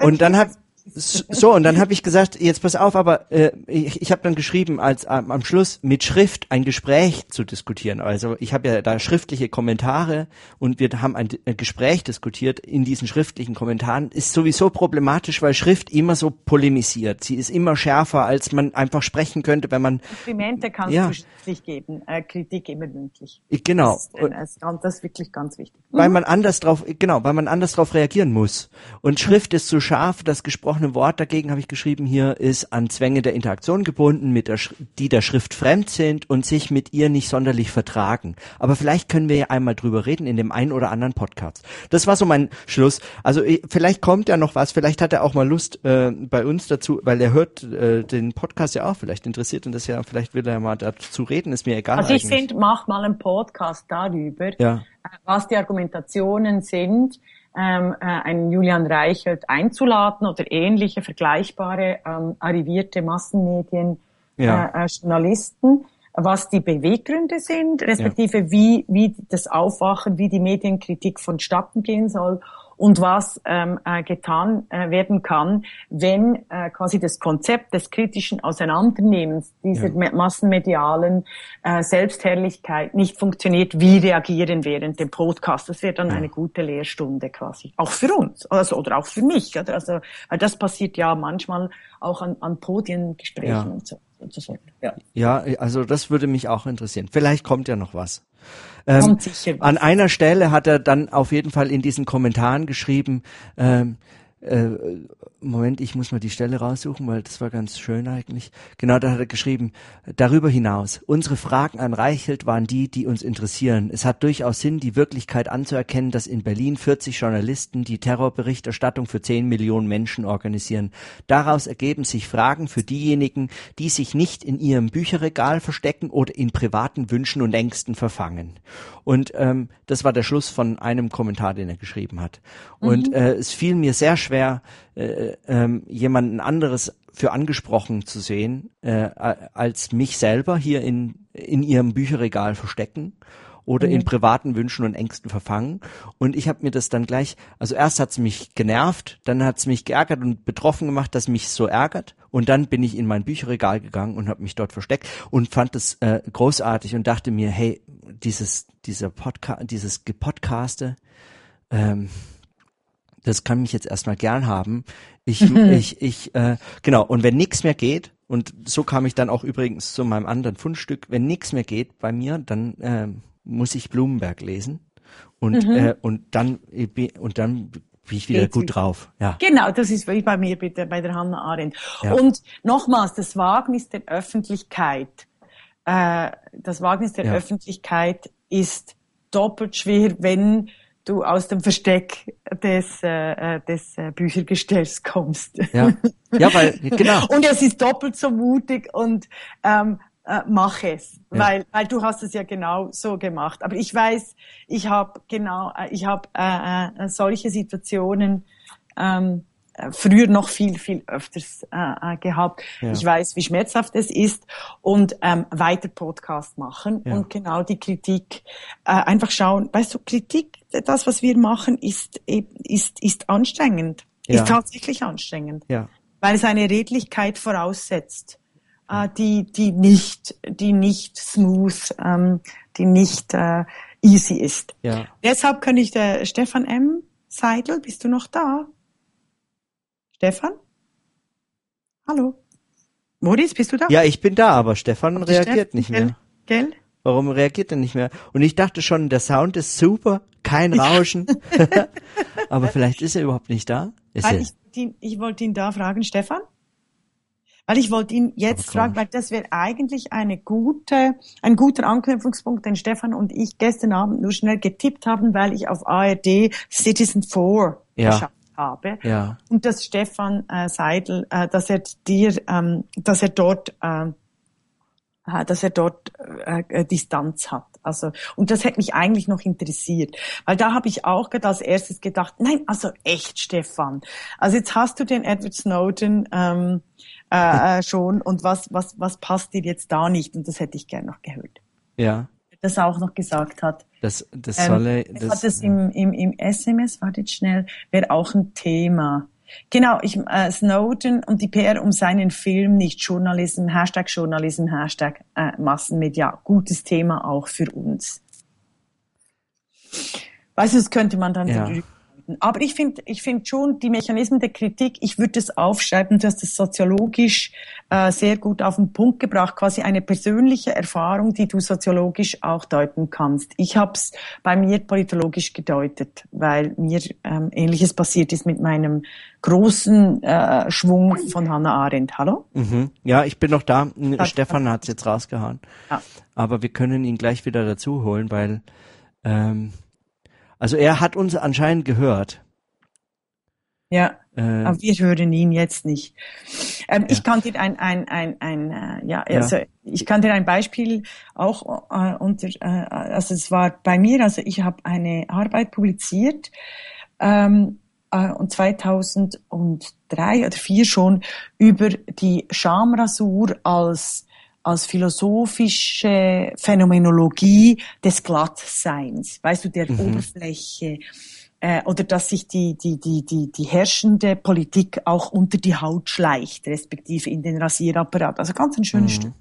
und dann hat so, und dann habe ich gesagt, jetzt pass auf, aber äh, ich, ich habe dann geschrieben, als ähm, am Schluss mit Schrift ein Gespräch zu diskutieren. Also ich habe ja da schriftliche Kommentare und wir haben ein, ein, Gespräch diskutiert in diesen schriftlichen Kommentaren. Ist sowieso problematisch, weil Schrift immer so polemisiert. Sie ist immer schärfer, als man einfach sprechen könnte, wenn man... Komplimente kannst ja. du schriftlich geben, äh, Kritik immer mündlich. Genau. Das ist, äh, das ist wirklich ganz wichtig. Weil man anders drauf, genau, weil man anders drauf reagieren muss. Und Schrift ist so scharf, dass gesprochen gesprochene Wort dagegen habe ich geschrieben hier ist an Zwänge der Interaktion gebunden, mit der, die der Schrift fremd sind und sich mit ihr nicht sonderlich vertragen. Aber vielleicht können wir ja einmal drüber reden in dem einen oder anderen Podcast. Das war so mein Schluss. Also vielleicht kommt ja noch was, vielleicht hat er auch mal Lust äh, bei uns dazu, weil er hört äh, den Podcast ja auch, vielleicht interessiert ihn das ja, vielleicht will er mal dazu reden, ist mir egal. Also ich finde, mach mal einen Podcast darüber, ja. Äh, was die Argumentationen sind ähm, äh, einen Julian Reichelt einzuladen oder ähnliche vergleichbare ähm, arrivierte Massenmedien ja. äh, äh, Journalisten, was die Beweggründe sind, respektive ja. wie, wie das Aufwachen, wie die Medienkritik vonstatten gehen soll und was ähm, äh, getan äh, werden kann, wenn äh, quasi das Konzept des kritischen Auseinandernehmens dieser ja. massenmedialen äh, Selbstherrlichkeit nicht funktioniert, wie reagieren während dem Podcast. Das wäre dann ja. eine gute Lehrstunde quasi. Auch für uns, also oder auch für mich. Oder? Also weil das passiert ja manchmal auch an, an Podiengesprächen ja. und so. Ja. ja, also das würde mich auch interessieren. Vielleicht kommt ja noch was. Ähm, an einer Stelle hat er dann auf jeden Fall in diesen Kommentaren geschrieben, ähm, äh, Moment, ich muss mal die Stelle raussuchen, weil das war ganz schön eigentlich. Genau, da hat er geschrieben, darüber hinaus, unsere Fragen an Reichelt waren die, die uns interessieren. Es hat durchaus Sinn, die Wirklichkeit anzuerkennen, dass in Berlin 40 Journalisten die Terrorberichterstattung für 10 Millionen Menschen organisieren. Daraus ergeben sich Fragen für diejenigen, die sich nicht in ihrem Bücherregal verstecken oder in privaten Wünschen und Ängsten verfangen. Und ähm, das war der Schluss von einem Kommentar, den er geschrieben hat. Und mhm. äh, es fiel mir sehr schwer, äh, ähm, jemanden anderes für angesprochen zu sehen, äh, als mich selber hier in, in ihrem Bücherregal verstecken oder mhm. in privaten Wünschen und Ängsten verfangen. Und ich habe mir das dann gleich, also erst hat's mich genervt, dann hat's mich geärgert und betroffen gemacht, dass mich so ärgert. Und dann bin ich in mein Bücherregal gegangen und habe mich dort versteckt und fand es äh, großartig und dachte mir, hey, dieses, dieser Podcast, dieses Gepodcaste, ähm, das kann mich jetzt erstmal gern haben. Ich, ich, ich, äh, genau. Und wenn nichts mehr geht, und so kam ich dann auch übrigens zu meinem anderen Fundstück, wenn nichts mehr geht bei mir, dann äh, muss ich Blumenberg lesen. Und, mhm. äh, und dann, und dann bin ich wieder Geht's gut drauf. Ja. Genau, das ist wie bei mir bitte bei der Hannah Arendt. Ja. Und nochmals, das Wagnis der Öffentlichkeit, äh, das Wagnis der ja. Öffentlichkeit ist doppelt schwer, wenn du aus dem Versteck des, äh, äh des äh, Büchergestells kommst. Ja, ja weil, genau. und es ist doppelt so mutig und ähm, äh, mach es, ja. weil, weil du hast es ja genau so gemacht. Aber ich weiß, ich habe genau, äh, ich habe äh, äh, solche Situationen ähm, äh, früher noch viel, viel öfters äh, gehabt. Ja. Ich weiß, wie schmerzhaft es ist und ähm, weiter Podcast machen ja. und genau die Kritik äh, einfach schauen. Weißt du, Kritik, das, was wir machen, ist, ist, ist anstrengend. Ja. Ist tatsächlich anstrengend. Ja. Weil es eine Redlichkeit voraussetzt, äh, die, die nicht, die nicht smooth, ähm, die nicht äh, easy ist. Ja. Deshalb kann ich der Stefan M. Seidel, bist du noch da? Stefan? Hallo? Moritz, bist du da? Ja, ich bin da, aber Stefan Ob reagiert Steff nicht mehr. Gell? Warum reagiert er nicht mehr? Und ich dachte schon, der Sound ist super, kein Rauschen. aber vielleicht ist er überhaupt nicht da. Ist weil ich, ich wollte ihn da fragen, Stefan? Weil ich wollte ihn jetzt fragen, weil das wäre eigentlich eine gute, ein guter Anknüpfungspunkt, den Stefan und ich gestern Abend nur schnell getippt haben, weil ich auf ARD Citizen 4 ja. geschaut habe. Ja. Und dass Stefan äh, Seidel, äh, dass er dir, ähm, dass er dort, äh, äh dass er dort äh, äh, Distanz hat. Also und das hätte mich eigentlich noch interessiert, weil da habe ich auch als erstes gedacht, nein, also echt, Stefan. Also jetzt hast du den Edward Snowden ähm, äh, äh schon und was was was passt dir jetzt da nicht? Und das hätte ich gern noch gehört. Ja das auch noch gesagt hat. Das, das solle, ähm, das hat es im, im, im SMS, wartet schnell, wäre auch ein Thema. Genau, ich, äh, Snowden und die PR um seinen Film, nicht Journalism, Hashtag Journalism, Hashtag äh, Massenmedia. Gutes Thema auch für uns. Weißt du, das könnte man dann ja finden. Aber ich finde ich finde schon die Mechanismen der Kritik, ich würde es aufschreiben, du hast es soziologisch äh, sehr gut auf den Punkt gebracht, quasi eine persönliche Erfahrung, die du soziologisch auch deuten kannst. Ich habe es bei mir politologisch gedeutet, weil mir ähm, Ähnliches passiert ist mit meinem großen äh, Schwung von Hannah Arendt. Hallo? Mhm. Ja, ich bin noch da. Stefan hat es jetzt rausgehauen. Ja. Aber wir können ihn gleich wieder dazu holen, weil ähm, also er hat uns anscheinend gehört. Ja, äh, aber wir hören ihn jetzt nicht. Ähm, ja. Ich kann dir ein, ein, ein, ein äh, ja, also ja. ich kann dir ein Beispiel auch äh, unter, äh, also es war bei mir, also ich habe eine Arbeit publiziert ähm, äh, und 2003 oder 2004 schon über die Schamrasur als als philosophische Phänomenologie des Glattseins, weißt du, der mhm. Oberfläche, äh, oder dass sich die, die, die, die, die herrschende Politik auch unter die Haut schleicht, respektive in den Rasierapparat. Also ganz ein schönes mhm. Stück.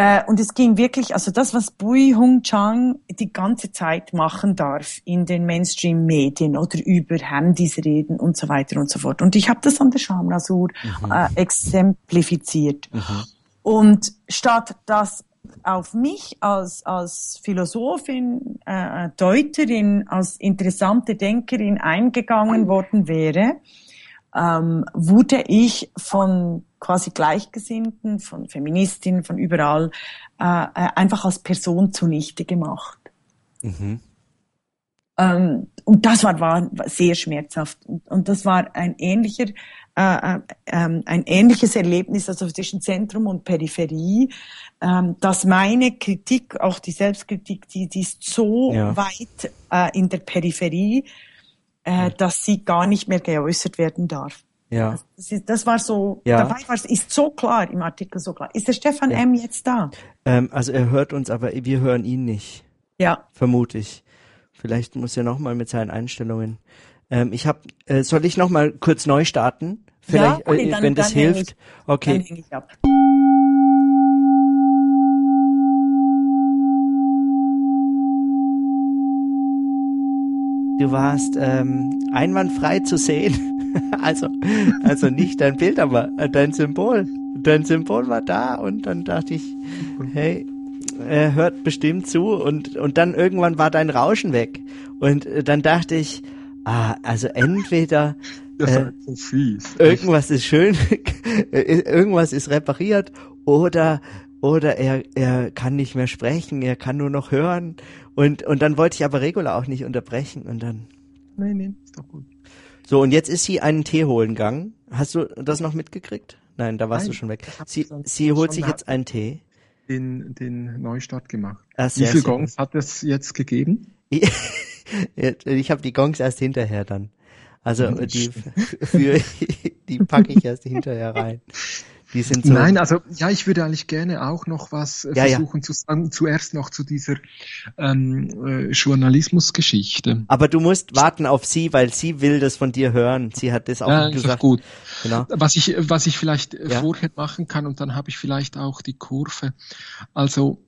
Äh, und es ging wirklich, also das, was Bui Hung Chang die ganze Zeit machen darf in den Mainstream-Medien oder über Handys reden und so weiter und so fort. Und ich habe das an der Schamrasur mhm. äh, exemplifiziert. Mhm. Und statt dass auf mich als, als Philosophin, äh, Deuterin, als interessante Denkerin eingegangen worden wäre, ähm, wurde ich von quasi Gleichgesinnten, von Feministinnen, von überall, äh, äh einfach als Person zunichte gemacht. Mhm. Ähm, und das war, war sehr schmerzhaft. Und, und das war ein ähnlicher äh, äh, ähm, ein ähnliches Erlebnis, also zwischen Zentrum und Peripherie, ähm, dass meine Kritik, auch die Selbstkritik, die, die ist so ja. weit äh, in der Peripherie, äh, dass sie gar nicht mehr geäußert werden darf. Ja. Das, ist, das war so, ja. dabei war es, ist so klar im Artikel so klar. Ist der Stefan ja. M. jetzt da? Ähm, also er hört uns, aber wir hören ihn nicht. Ja. Vermute ich. Vielleicht muss er nochmal mit seinen Einstellungen. Ähm, ich habe, äh, soll ich nochmal kurz neu starten? Vielleicht, ja? okay, äh, dann, wenn das hilft. Ich, okay. Dann ich ab. du warst ähm, einwandfrei zu sehen. also, also nicht dein Bild, aber dein Symbol. Dein Symbol war da und dann dachte ich, hey, er hört bestimmt zu und, und dann irgendwann war dein Rauschen weg. Und äh, dann dachte ich, ah, also entweder äh, so irgendwas ist schön, irgendwas ist repariert oder oder er er kann nicht mehr sprechen, er kann nur noch hören und und dann wollte ich aber Regula auch nicht unterbrechen und dann Nein, nein, ist doch gut. So und jetzt ist sie einen Tee holen gegangen. Hast du das noch mitgekriegt? Nein, da warst Nein, du schon weg. Sie sie holt sich jetzt einen Tee. Den den Neustart gemacht. Ah, Wie viele Gongs hat es jetzt gegeben? ich habe die Gongs erst hinterher dann. Also die für die packe ich erst hinterher rein. Die sind so Nein, also ja, ich würde eigentlich gerne auch noch was äh, ja, versuchen ja. zu sagen. Zuerst noch zu dieser ähm, äh, Journalismusgeschichte. Aber du musst warten auf sie, weil sie will das von dir hören. Sie hat das auch ja, gesagt. Ist gut. Genau. Was ich was ich vielleicht äh, ja. vorher machen kann und dann habe ich vielleicht auch die Kurve. Also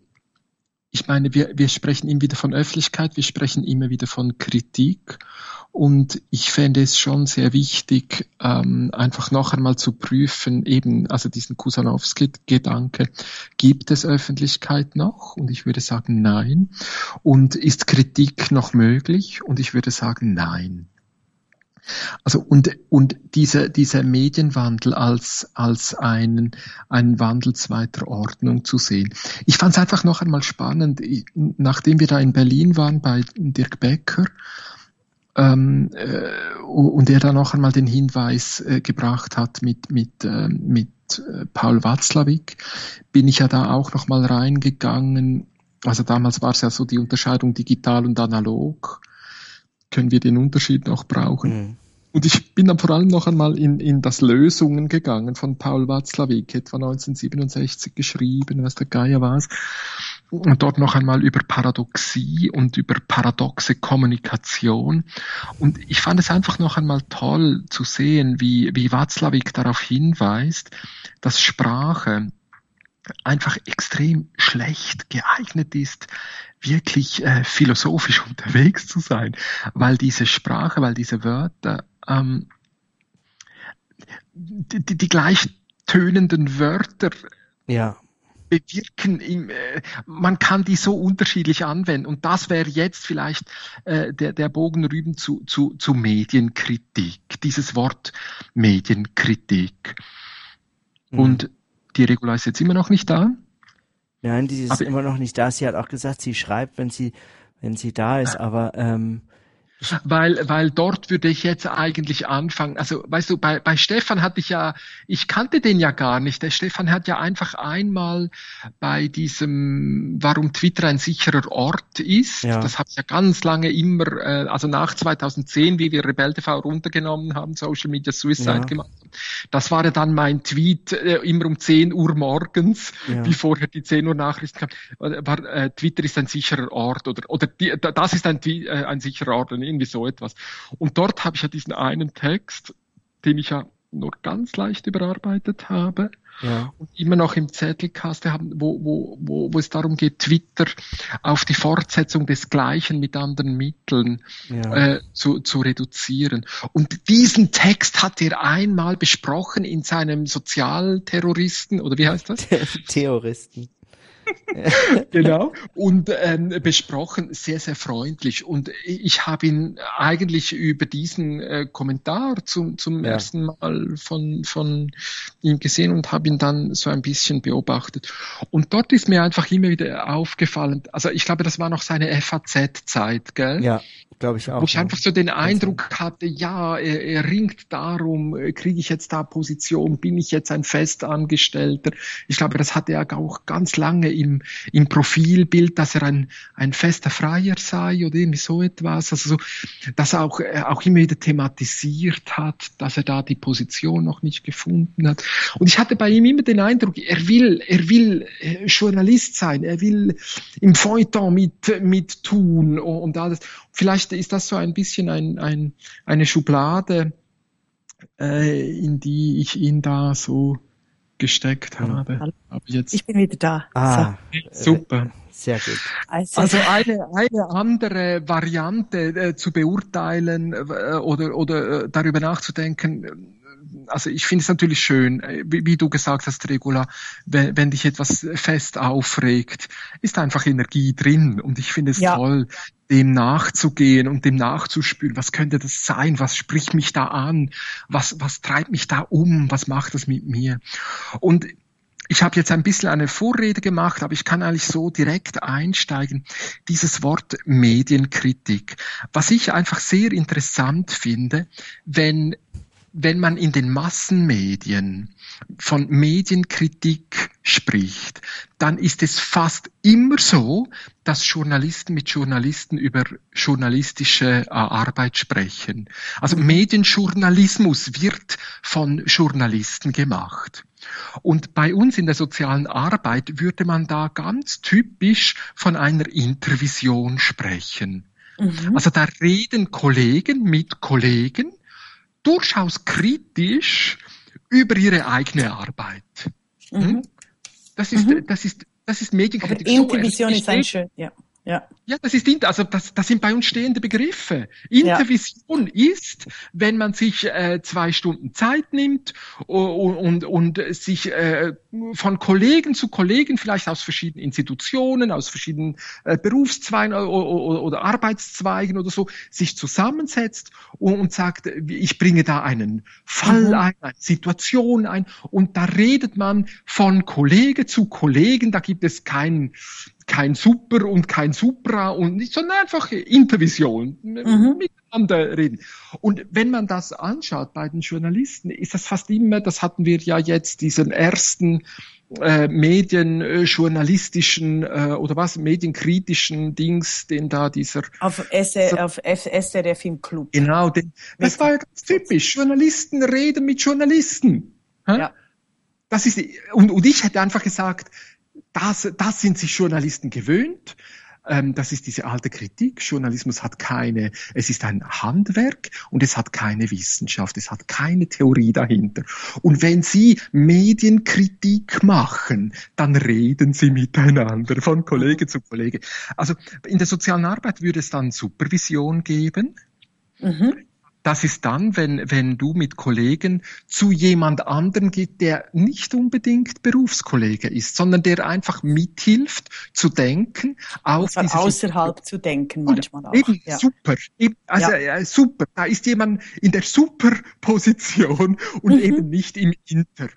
ich meine, wir, wir sprechen immer wieder von Öffentlichkeit, wir sprechen immer wieder von Kritik und ich fände es schon sehr wichtig, ähm, einfach noch einmal zu prüfen, eben, also diesen Kusanowski-Gedanke, gibt es Öffentlichkeit noch? Und ich würde sagen, nein. Und ist Kritik noch möglich? Und ich würde sagen, nein. Also und und dieser dieser Medienwandel als als einen einen Wandel zweiter Ordnung zu sehen. Ich fand es einfach noch einmal spannend, nachdem wir da in Berlin waren bei Dirk Becker ähm, äh, und er dann noch einmal den Hinweis äh, gebracht hat mit, mit, äh, mit Paul Watzlawick, bin ich ja da auch noch mal reingegangen. Also damals war es ja so die Unterscheidung digital und analog. Können wir den Unterschied noch brauchen? Mhm. Und ich bin dann vor allem noch einmal in, in das Lösungen gegangen von Paul Watzlawick, etwa 1967 geschrieben, was der Geier war und dort noch einmal über Paradoxie und über paradoxe Kommunikation. Und ich fand es einfach noch einmal toll zu sehen, wie, wie Watzlawick darauf hinweist, dass Sprache einfach extrem schlecht geeignet ist, wirklich äh, philosophisch unterwegs zu sein, weil diese Sprache, weil diese Wörter ähm, die, die, die gleichtönenden Wörter ja bewirken, im, äh, man kann die so unterschiedlich anwenden. Und das wäre jetzt vielleicht äh, der, der Bogen rüben zu, zu, zu Medienkritik, dieses Wort Medienkritik. Mhm. Und die Regula ist jetzt immer noch nicht da. Nein, die ist aber immer noch nicht da. Sie hat auch gesagt, sie schreibt, wenn sie, wenn sie da ist, aber ähm, weil, weil dort würde ich jetzt eigentlich anfangen. Also, weißt du, bei, bei Stefan hatte ich ja, ich kannte den ja gar nicht. Der Stefan hat ja einfach einmal bei diesem, warum Twitter ein sicherer Ort ist. Ja. Das habe ich ja ganz lange immer, äh, also nach 2010, wie wir Rebell TV runtergenommen haben, Social Media Suicide ja. gemacht. Das war ja dann mein Tweet, äh, immer um 10 Uhr morgens, ja. wie vorher die 10 Uhr Nachrichten kamen. War, äh, Twitter ist ein sicherer Ort oder, oder die, das ist ein, äh, ein sicherer Ort irgendwie so etwas. Und dort habe ich ja diesen einen Text, den ich ja nur ganz leicht überarbeitet habe ja. und immer noch im Zettelkasten haben, wo, wo, wo, wo es darum geht, Twitter auf die Fortsetzung des Gleichen mit anderen Mitteln ja. äh, zu, zu reduzieren. Und diesen Text hat er einmal besprochen in seinem Sozialterroristen, oder wie heißt das? Terroristen. genau. Und ähm, besprochen, sehr, sehr freundlich. Und ich habe ihn eigentlich über diesen äh, Kommentar zum, zum ja. ersten Mal von, von ihm gesehen und habe ihn dann so ein bisschen beobachtet. Und dort ist mir einfach immer wieder aufgefallen, also ich glaube, das war noch seine FAZ-Zeit, gell? Ja glaube ich auch. Wo ich einfach so den Eindruck hatte, ja, er, er ringt darum, äh, kriege ich jetzt da Position, bin ich jetzt ein Festangestellter. Ich glaube, das hatte er auch ganz lange im, im Profilbild, dass er ein, ein fester Freier sei oder irgendwie so etwas. Also so, dass er auch, äh, auch immer wieder thematisiert hat, dass er da die Position noch nicht gefunden hat. Und ich hatte bei ihm immer den Eindruck, er will, er will äh, Journalist sein, er will im Feuilleton mit, mit tun und alles. Vielleicht ist das so ein bisschen ein, ein, eine Schublade, äh, in die ich ihn da so gesteckt habe. Aber jetzt ich bin wieder da. Ah, so. super. Sehr gut. Also, also eine, eine andere Variante äh, zu beurteilen äh, oder, oder äh, darüber nachzudenken, also ich finde es natürlich schön, äh, wie, wie, du gesagt hast, Regula, wenn, wenn, dich etwas fest aufregt, ist einfach Energie drin und ich finde es ja. toll, dem nachzugehen und dem nachzuspüren, was könnte das sein, was spricht mich da an, was, was treibt mich da um, was macht das mit mir. Und ich habe jetzt ein bisschen eine Vorrede gemacht, aber ich kann eigentlich so direkt einsteigen. Dieses Wort Medienkritik. Was ich einfach sehr interessant finde, wenn wenn man in den Massenmedien von Medienkritik spricht, dann ist es fast immer so, dass Journalisten mit Journalisten über journalistische äh, Arbeit sprechen. Also. Medienjournalismus wird von Journalisten gemacht. Und bei uns in der sozialen Arbeit würde man da ganz typisch von einer Intervision sprechen. Mhm. Also da reden Kollegen mit Kollegen durchaus kritisch über ihre eigene Arbeit. Mhm. Hm? Das ist, mhm. das ist, das ist Medienkritik. Aber Intervision so, ist ein schön, ja. Ja. Ja, das ist also das, das sind bei uns stehende Begriffe. Intervision ja. ist, wenn man sich äh, zwei Stunden Zeit nimmt und, und, und sich äh, von Kollegen zu Kollegen, vielleicht aus verschiedenen Institutionen, aus verschiedenen äh, Berufszweigen oder, oder, oder Arbeitszweigen oder so, sich zusammensetzt und, und sagt, ich bringe da einen Fall mhm. ein, eine Situation ein und da redet man von Kollege zu Kollegen, da gibt es keinen kein Super und kein Supra und nicht, sondern einfach Intervision, mhm. miteinander reden. Und wenn man das anschaut bei den Journalisten, ist das fast immer, das hatten wir ja jetzt diesen ersten äh, medienjournalistischen äh, oder was, medienkritischen Dings, den da dieser... Auf, SR, so, auf SRF im Club. Genau, den, das war ja ganz typisch. Journalisten reden mit Journalisten. Ja. Das ist, und, und ich hätte einfach gesagt, das, das sind sich Journalisten gewöhnt. Ähm, das ist diese alte Kritik. Journalismus hat keine, es ist ein Handwerk und es hat keine Wissenschaft, es hat keine Theorie dahinter. Und wenn Sie Medienkritik machen, dann reden Sie miteinander von Kollege zu Kollege. Also in der sozialen Arbeit würde es dann Supervision geben. Mhm das ist dann, wenn, wenn du mit Kollegen zu jemand anderem geht, der nicht unbedingt Berufskollege ist, sondern der einfach mithilft zu denken. Auch außerhalb zu denken manchmal auch. Eben, ja. super. Eben, also ja. äh, super. Da ist jemand in der Superposition und mhm. eben nicht im Inter.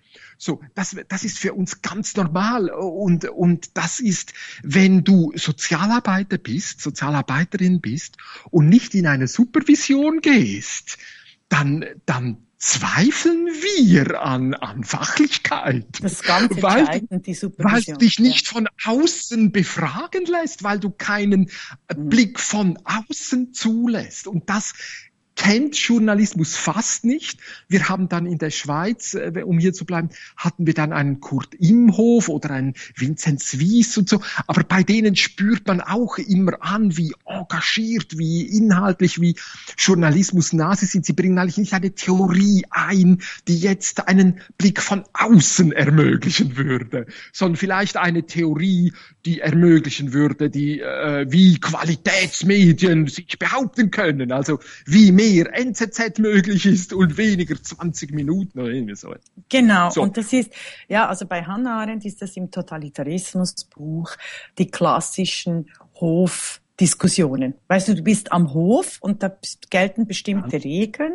So, das, das ist für uns ganz normal und, und das ist, wenn du Sozialarbeiter bist, Sozialarbeiterin bist und nicht in eine Supervision gehst, dann, dann zweifeln wir an, an Fachlichkeit. Das ist ganz weil, die Supervision. Weil du dich nicht von außen befragen lässt, weil du keinen mhm. Blick von außen zulässt. Und das kennt Journalismus fast nicht. Wir haben dann in der Schweiz, äh, um hier zu bleiben, hatten wir dann einen Kurt Imhof oder einen Vinzenz Wies und so. Aber bei denen spürt man auch immer an, wie engagiert, wie inhaltlich, wie Journalismus nah sie sind. Sie bringen eigentlich nicht eine Theorie ein, die jetzt einen Blick von außen ermöglichen würde, sondern vielleicht eine Theorie, die ermöglichen würde, die äh, wie Qualitätsmedien sich behaupten können. Also wie mehr NZZ möglich ist und weniger 20 Minuten oder irgendwie so. Genau, so. und das ist, ja, also bei Hannah Arendt ist das im Totalitarismusbuch die klassischen Hof- Diskussionen. Weißt du, du bist am Hof und da gelten bestimmte ja. Regeln,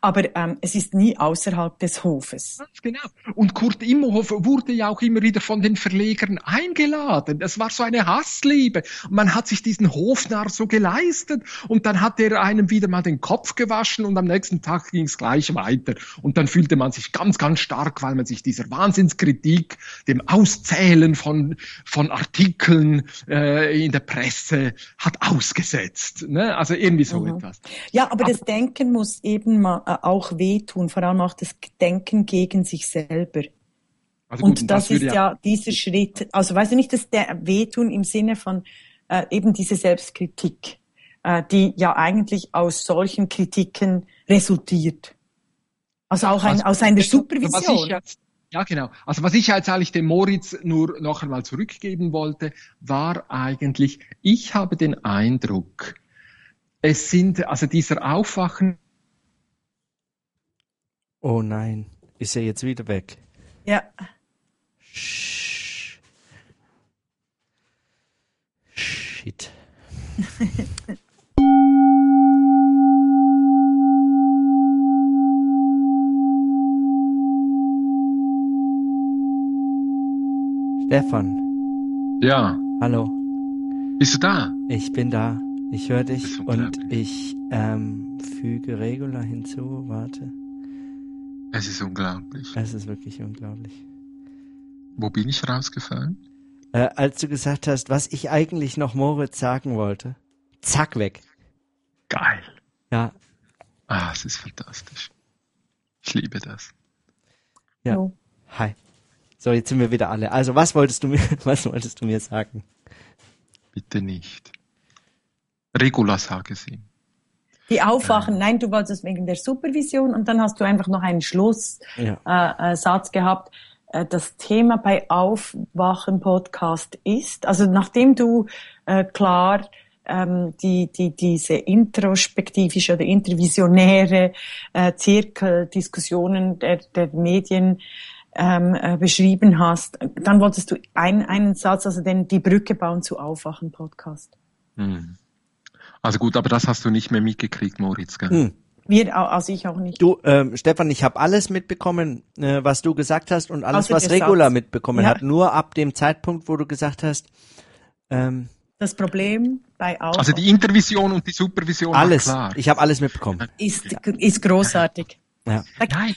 aber ähm, es ist nie außerhalb des Hofes. Ganz genau. Und Kurt Imhoff wurde ja auch immer wieder von den Verlegern eingeladen. Das war so eine Hassliebe. man hat sich diesen Hofnarr so geleistet und dann hat er einem wieder mal den Kopf gewaschen und am nächsten Tag ging es gleich weiter. Und dann fühlte man sich ganz, ganz stark, weil man sich dieser Wahnsinnskritik, dem Auszählen von, von Artikeln äh, in der Presse hat ausgesetzt. Ne? Also irgendwie so mhm. etwas. Ja, aber, aber das Denken muss eben mal äh, auch wehtun, vor allem auch das Denken gegen sich selber. Also gut, und das, das ist ja, ja dieser Schritt, also weiß ich nicht, dass der wehtun im Sinne von äh, eben diese Selbstkritik, äh, die ja eigentlich aus solchen Kritiken resultiert. Also auch ein, also, aus einer Supervision. Was ich, Ja, genau. Also was ich jetzt eigentlich dem Moritz nur noch einmal zurückgeben wollte, war eigentlich, ich habe den Eindruck, es sind, also dieser Aufwachen. Oh nein, ist er jetzt wieder weg? Ja. Shit. Stefan. Ja. Hallo. Bist du da? Ich bin da. Ich höre dich und ich ähm, füge Regula hinzu. Warte. Es ist unglaublich. Es ist wirklich unglaublich. Wo bin ich rausgefallen? Äh, als du gesagt hast, was ich eigentlich noch Moritz sagen wollte. Zack, weg. Geil. Ja. Ah, es ist fantastisch. Ich liebe das. Ja. Oh. Hi. So, jetzt sind wir wieder alle. Also, was wolltest du mir, was wolltest du mir sagen? Bitte nicht. Regula sage sie. Die Aufwachen, nein, du wolltest wegen der Supervision und dann hast du einfach noch einen Schlusssatz ja. äh, äh, gehabt. Äh, das Thema bei Aufwachen Podcast ist, also nachdem du äh, klar ähm, die, die, diese introspektivische oder intervisionäre äh, Zirkeldiskussionen der, der Medien ähm, äh, beschrieben hast, dann wolltest du ein, einen Satz, also den die Brücke bauen zu Aufwachen Podcast. Hm. Also gut, aber das hast du nicht mehr mitgekriegt, Moritz, gell? Hm. Wir, also ich auch nicht. Du, ähm, Stefan, ich habe alles mitbekommen, äh, was du gesagt hast und alles, also was Regula Satz. mitbekommen ja. hat. Nur ab dem Zeitpunkt, wo du gesagt hast, ähm, das Problem bei Aufwachen. Also die Intervision und die Supervision. Alles. Klar. Ich habe alles mitbekommen. Ist, ist großartig. Ja. Nein,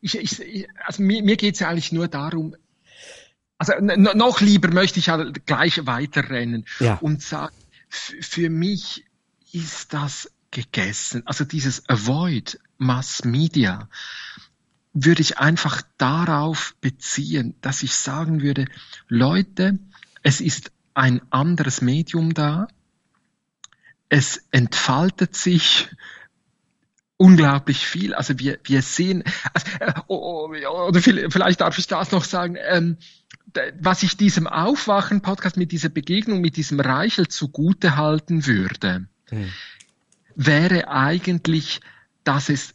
ich, ich, also mir, mir geht es ja eigentlich nur darum, also noch lieber möchte ich ja gleich weiterrennen ja. und sagen, für mich ist das gegessen. Also dieses Avoid Mass Media würde ich einfach darauf beziehen, dass ich sagen würde, Leute, es ist ein anderes Medium da, es entfaltet sich unglaublich viel. Also wir, wir sehen, also, äh, oh, oh, oder vielleicht darf ich das noch sagen, ähm, was ich diesem Aufwachen-Podcast mit dieser Begegnung mit diesem Reichel zugute halten würde, hm. wäre eigentlich, dass es,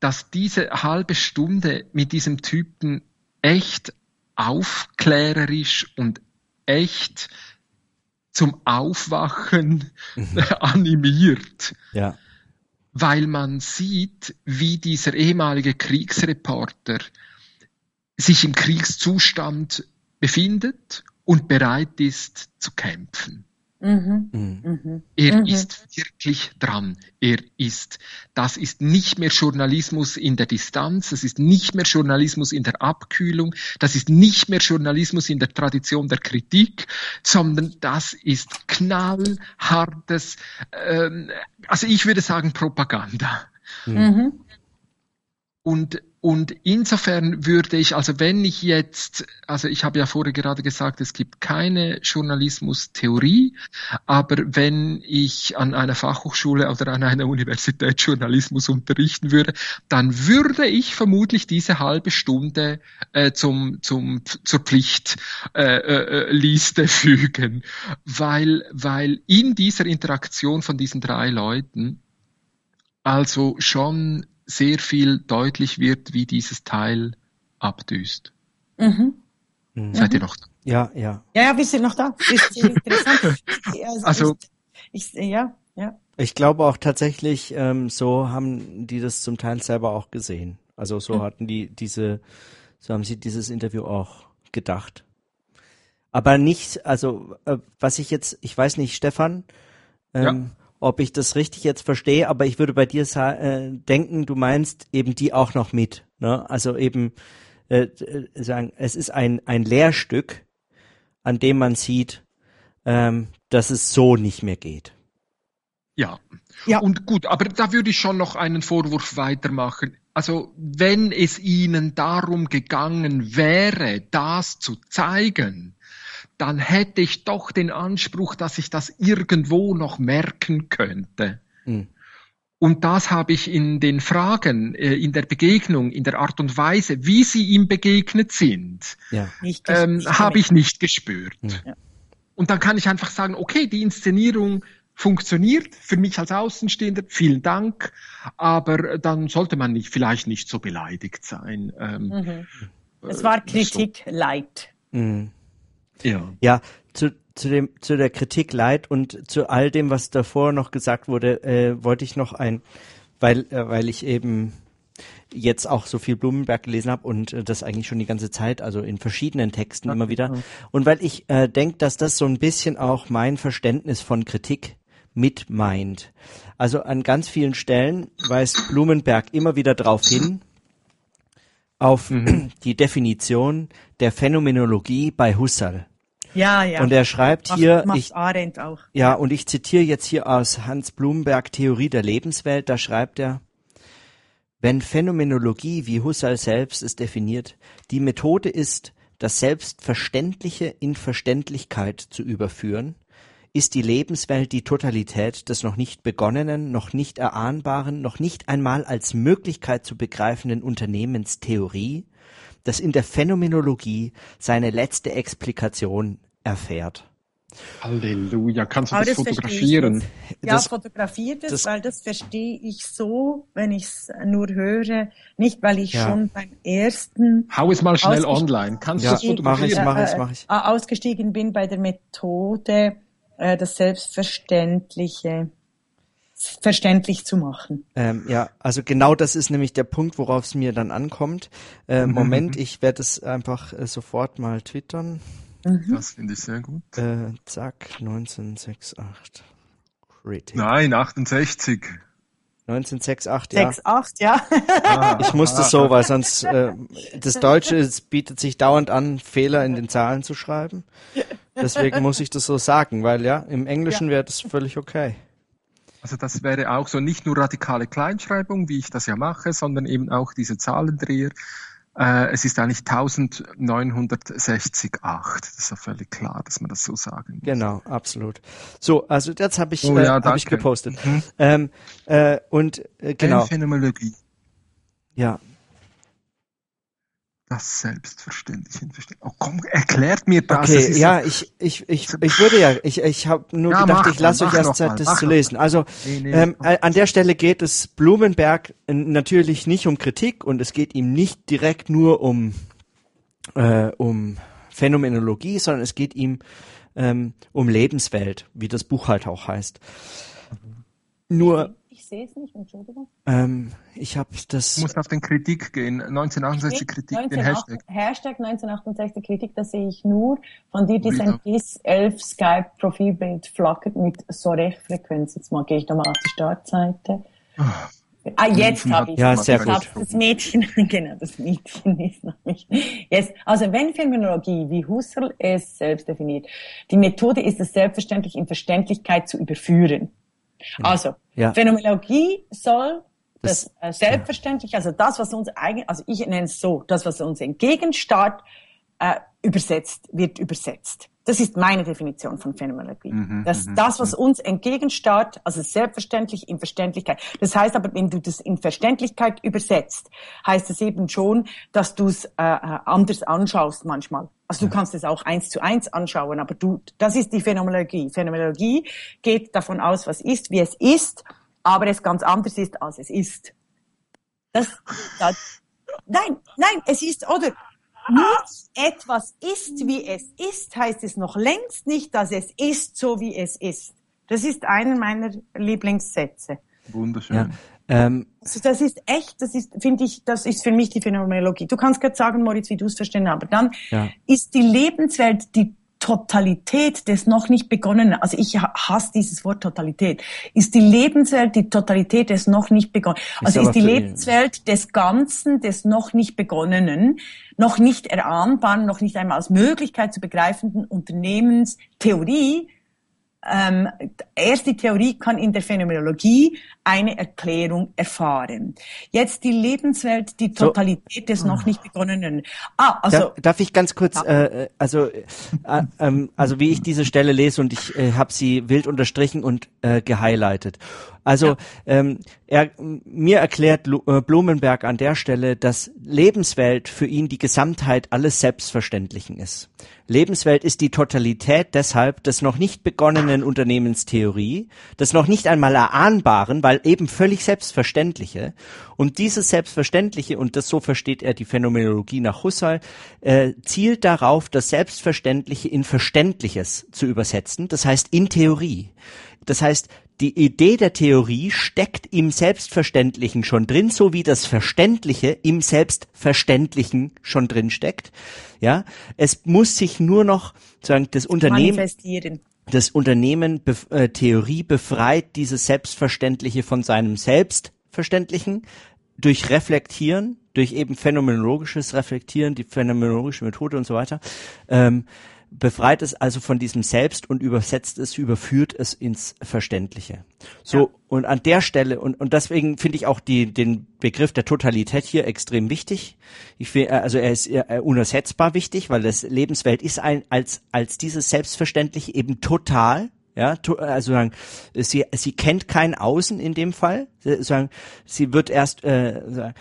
dass diese halbe Stunde mit diesem Typen echt aufklärerisch und echt zum Aufwachen mhm. animiert. Ja weil man sieht, wie dieser ehemalige Kriegsreporter sich im Kriegszustand befindet und bereit ist zu kämpfen. Mhm. Mhm. Er mhm. ist wirklich dran. Er ist, das ist nicht mehr Journalismus in der Distanz, das ist nicht mehr Journalismus in der Abkühlung, das ist nicht mehr Journalismus in der Tradition der Kritik, sondern das ist knallhartes, ähm, also ich würde sagen Propaganda. Mhm. Und und insofern würde ich, also wenn ich jetzt, also ich habe ja vorher gerade gesagt, es gibt keine Journalismustheorie, aber wenn ich an einer Fachhochschule oder an einer Universität Journalismus unterrichten würde, dann würde ich vermutlich diese halbe Stunde äh, zum, zum, zur Pflichtliste äh, äh, fügen, weil, weil in dieser Interaktion von diesen drei Leuten also schon sehr viel deutlich wird, wie dieses Teil abdüst. Mhm. Mhm. Seid ihr noch da? Ja, ja. Ja, ja, wir sind noch da. Ist interessant. also, also ich, ich, ja, ja. Ich glaube auch tatsächlich, ähm, so haben die das zum Teil selber auch gesehen. Also so mhm. hatten die diese, so haben sie dieses Interview auch gedacht. Aber nicht, also äh, was ich jetzt, ich weiß nicht, Stefan, ähm, ja ob ich das richtig jetzt verstehe, aber ich würde bei dir äh, denken, du meinst eben die auch noch mit. Ne? Also eben äh, äh, sagen, es ist ein, ein Lehrstück, an dem man sieht, ähm, dass es so nicht mehr geht. Ja. ja. Und gut, aber da würde ich schon noch einen Vorwurf weitermachen. Also wenn es ihnen darum gegangen wäre, das zu zeigen, dann hätte ich doch den Anspruch, dass ich das irgendwo noch merken könnte. Mhm. Und das habe ich in den Fragen, äh, in der Begegnung, in der Art und Weise, wie sie ihm begegnet sind, ja. ähm, habe ich nicht gespürt. Ja. Und dann kann ich einfach sagen, okay, die Inszenierung funktioniert für mich als Außenstehender, vielen Dank, aber dann sollte man nicht, vielleicht nicht so beleidigt sein. Ähm, mhm. Es war Kritik so. light. Mhm. Ja. Ja, zu, zu dem zu der Kritik leid und zu all dem, was davor noch gesagt wurde, äh, wollte ich noch ein, weil äh, weil ich eben jetzt auch so viel Blumenberg gelesen habe und äh, das eigentlich schon die ganze Zeit, also in verschiedenen Texten okay. immer wieder. Und weil ich äh, denke, dass das so ein bisschen auch mein Verständnis von Kritik mit meint. Also an ganz vielen Stellen weist Blumenberg immer wieder darauf hin, auf mhm. die Definition der Phänomenologie bei Husserl. Ja, ja. Und er schreibt macht, hier, ich, Arendt auch. Ja, und ich zitiere jetzt hier aus Hans Blumenberg Theorie der Lebenswelt, da schreibt er, wenn Phänomenologie, wie Husserl selbst es definiert, die Methode ist, das Selbstverständliche in Verständlichkeit zu überführen, ist die Lebenswelt die Totalität des noch nicht begonnenen, noch nicht erahnbaren, noch nicht einmal als Möglichkeit zu begreifenden Unternehmens Theorie, das in der Phänomenologie seine letzte Explikation erfährt. Halleluja, kannst du das, das fotografieren? Ja, das, fotografiert es, das, weil das verstehe ich so, wenn ich es nur höre, nicht weil ich ja. schon beim ersten Hau es mal schnell online, kannst ja, du das fotografieren? Mach ich, mach ich, mach ich. Äh, ausgestiegen bin bei der Methode, äh, das Selbstverständliche verständlich zu machen. Ähm, ja, also genau das ist nämlich der Punkt, worauf es mir dann ankommt. Äh, mhm. Moment, ich werde es einfach äh, sofort mal twittern. Mhm. Das finde ich sehr gut. Äh, zack, 1968. Critic. Nein, 68. 1968, ja. 68, ja. Ah, ich musste so, weil sonst äh, das Deutsche es bietet sich dauernd an, Fehler in den Zahlen zu schreiben. Deswegen muss ich das so sagen, weil ja, im Englischen ja. wäre das völlig okay. Also das wäre auch so nicht nur radikale Kleinschreibung, wie ich das ja mache, sondern eben auch diese Zahlendreher. Äh, es ist eigentlich 1968. Das ist ja völlig klar, dass man das so sagen muss. Genau, absolut. So, also jetzt habe ich, oh, ja, äh, hab ich gepostet. Mhm. Ähm, äh, und äh, genau. Phänomenologie. Ja, das selbstverständlich Oh komm, erklärt mir das. Okay, das ja, ich, ich, ich, ich würde ja, ich, ich habe nur ja, gedacht, ich lasse euch erst Zeit, das zu lesen. Also nee, nee, ähm, an der Stelle geht es Blumenberg natürlich nicht um Kritik und es geht ihm nicht direkt nur um, äh, um Phänomenologie, sondern es geht ihm ähm, um Lebenswelt, wie das Buch halt auch heißt. Nur sehe es nicht, Entschuldigung. Ähm, ich habe das. Du musst auf den Kritik gehen, 1968 Kritik, 19, den Hashtag. Hashtag 1968 Kritik, das sehe ich nur. Von dir DeSantis 11 Skype Profilbild flackert mit Sorech-Frequenz. Jetzt mal gehe ich da mal auf die Startseite. Ah, ah jetzt habe ich Ja, sehr gut. Das Mädchen, genau, das Mädchen ist noch nicht. Yes. Also wenn Phänomenologie, wie Husserl es selbst definiert, die Methode ist es selbstverständlich in Verständlichkeit zu überführen. Genau. Also, ja. Phänomenologie soll das, das äh, selbstverständlich, ja. also das, was uns eigentlich, also ich nenne es so, das, was uns entgegensteht, äh, übersetzt, wird übersetzt. Das ist meine Definition von Phänomenologie. Mhm, dass mhm, das, was mhm. uns entgegensteht, also selbstverständlich in Verständlichkeit. Das heißt aber, wenn du das in Verständlichkeit übersetzt, heißt es eben schon, dass du es äh, äh, anders anschaust manchmal. Also du kannst es auch eins zu eins anschauen, aber du, das ist die Phänomenologie. Phänomenologie geht davon aus, was ist, wie es ist, aber es ganz anders ist, als es ist. Das, das nein, nein, es ist, oder nur etwas ist, wie es ist, heißt es noch längst nicht, dass es ist, so wie es ist. Das ist einer meiner Lieblingssätze. Wunderschön. Ja. Ähm, also das ist echt, das ist, finde ich, das ist für mich die Phänomenologie. Du kannst gerade sagen, Moritz, wie du es verstehen, aber dann ja. ist die Lebenswelt die Totalität des noch nicht begonnenen, also ich hasse dieses Wort Totalität, ist die Lebenswelt die Totalität des noch nicht begonnenen, also ist, ist die Lebenswelt des Ganzen, des noch nicht begonnenen, noch nicht erahnbaren, noch nicht einmal als Möglichkeit zu begreifenden Unternehmens Theorie, ähm, erst die Theorie kann in der Phänomenologie eine Erklärung erfahren. Jetzt die Lebenswelt, die Totalität so. des noch nicht begonnenen. Ah, also darf, darf ich ganz kurz, ja. äh, also äh, ähm, also wie ich diese Stelle lese und ich äh, habe sie wild unterstrichen und äh, gehighlightet. Also ja. ähm, er, mir erklärt äh, Blumenberg an der Stelle, dass Lebenswelt für ihn die Gesamtheit alles Selbstverständlichen ist. Lebenswelt ist die Totalität deshalb des noch nicht begonnenen Unternehmenstheorie, des noch nicht einmal erahnbaren, weil eben völlig Selbstverständliche. Und dieses Selbstverständliche, und das so versteht er die Phänomenologie nach Husserl, äh, zielt darauf, das Selbstverständliche in Verständliches zu übersetzen, das heißt in Theorie. Das heißt, die Idee der Theorie steckt im Selbstverständlichen schon drin, so wie das Verständliche im Selbstverständlichen schon drin steckt. Ja, es muss sich nur noch sagen, das Unternehmen das Unternehmen äh, Theorie befreit dieses Selbstverständliche von seinem Selbstverständlichen durch Reflektieren, durch eben phänomenologisches Reflektieren, die phänomenologische Methode und so weiter. Ähm, befreit es also von diesem Selbst und übersetzt es, überführt es ins Verständliche. So, ja. und an der Stelle, und, und deswegen finde ich auch die, den Begriff der Totalität hier extrem wichtig. Ich finde, also er ist unersetzbar wichtig, weil das Lebenswelt ist ein, als, als dieses Selbstverständliche eben total, ja, also sagen, sie, sie kennt kein Außen in dem Fall. Sagen, sie wird erst äh,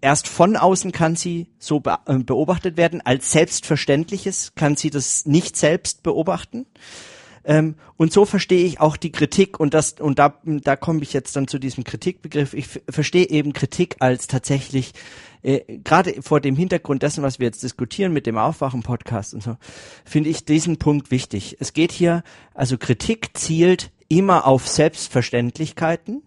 erst von außen kann sie so äh, beobachtet werden. Als Selbstverständliches kann sie das nicht selbst beobachten. Ähm, und so verstehe ich auch die Kritik und das und da da komme ich jetzt dann zu diesem Kritikbegriff. Ich verstehe eben Kritik als tatsächlich äh, gerade vor dem Hintergrund dessen, was wir jetzt diskutieren mit dem Aufwachen-Podcast und so, finde ich diesen Punkt wichtig. Es geht hier, also Kritik zielt immer auf Selbstverständlichkeiten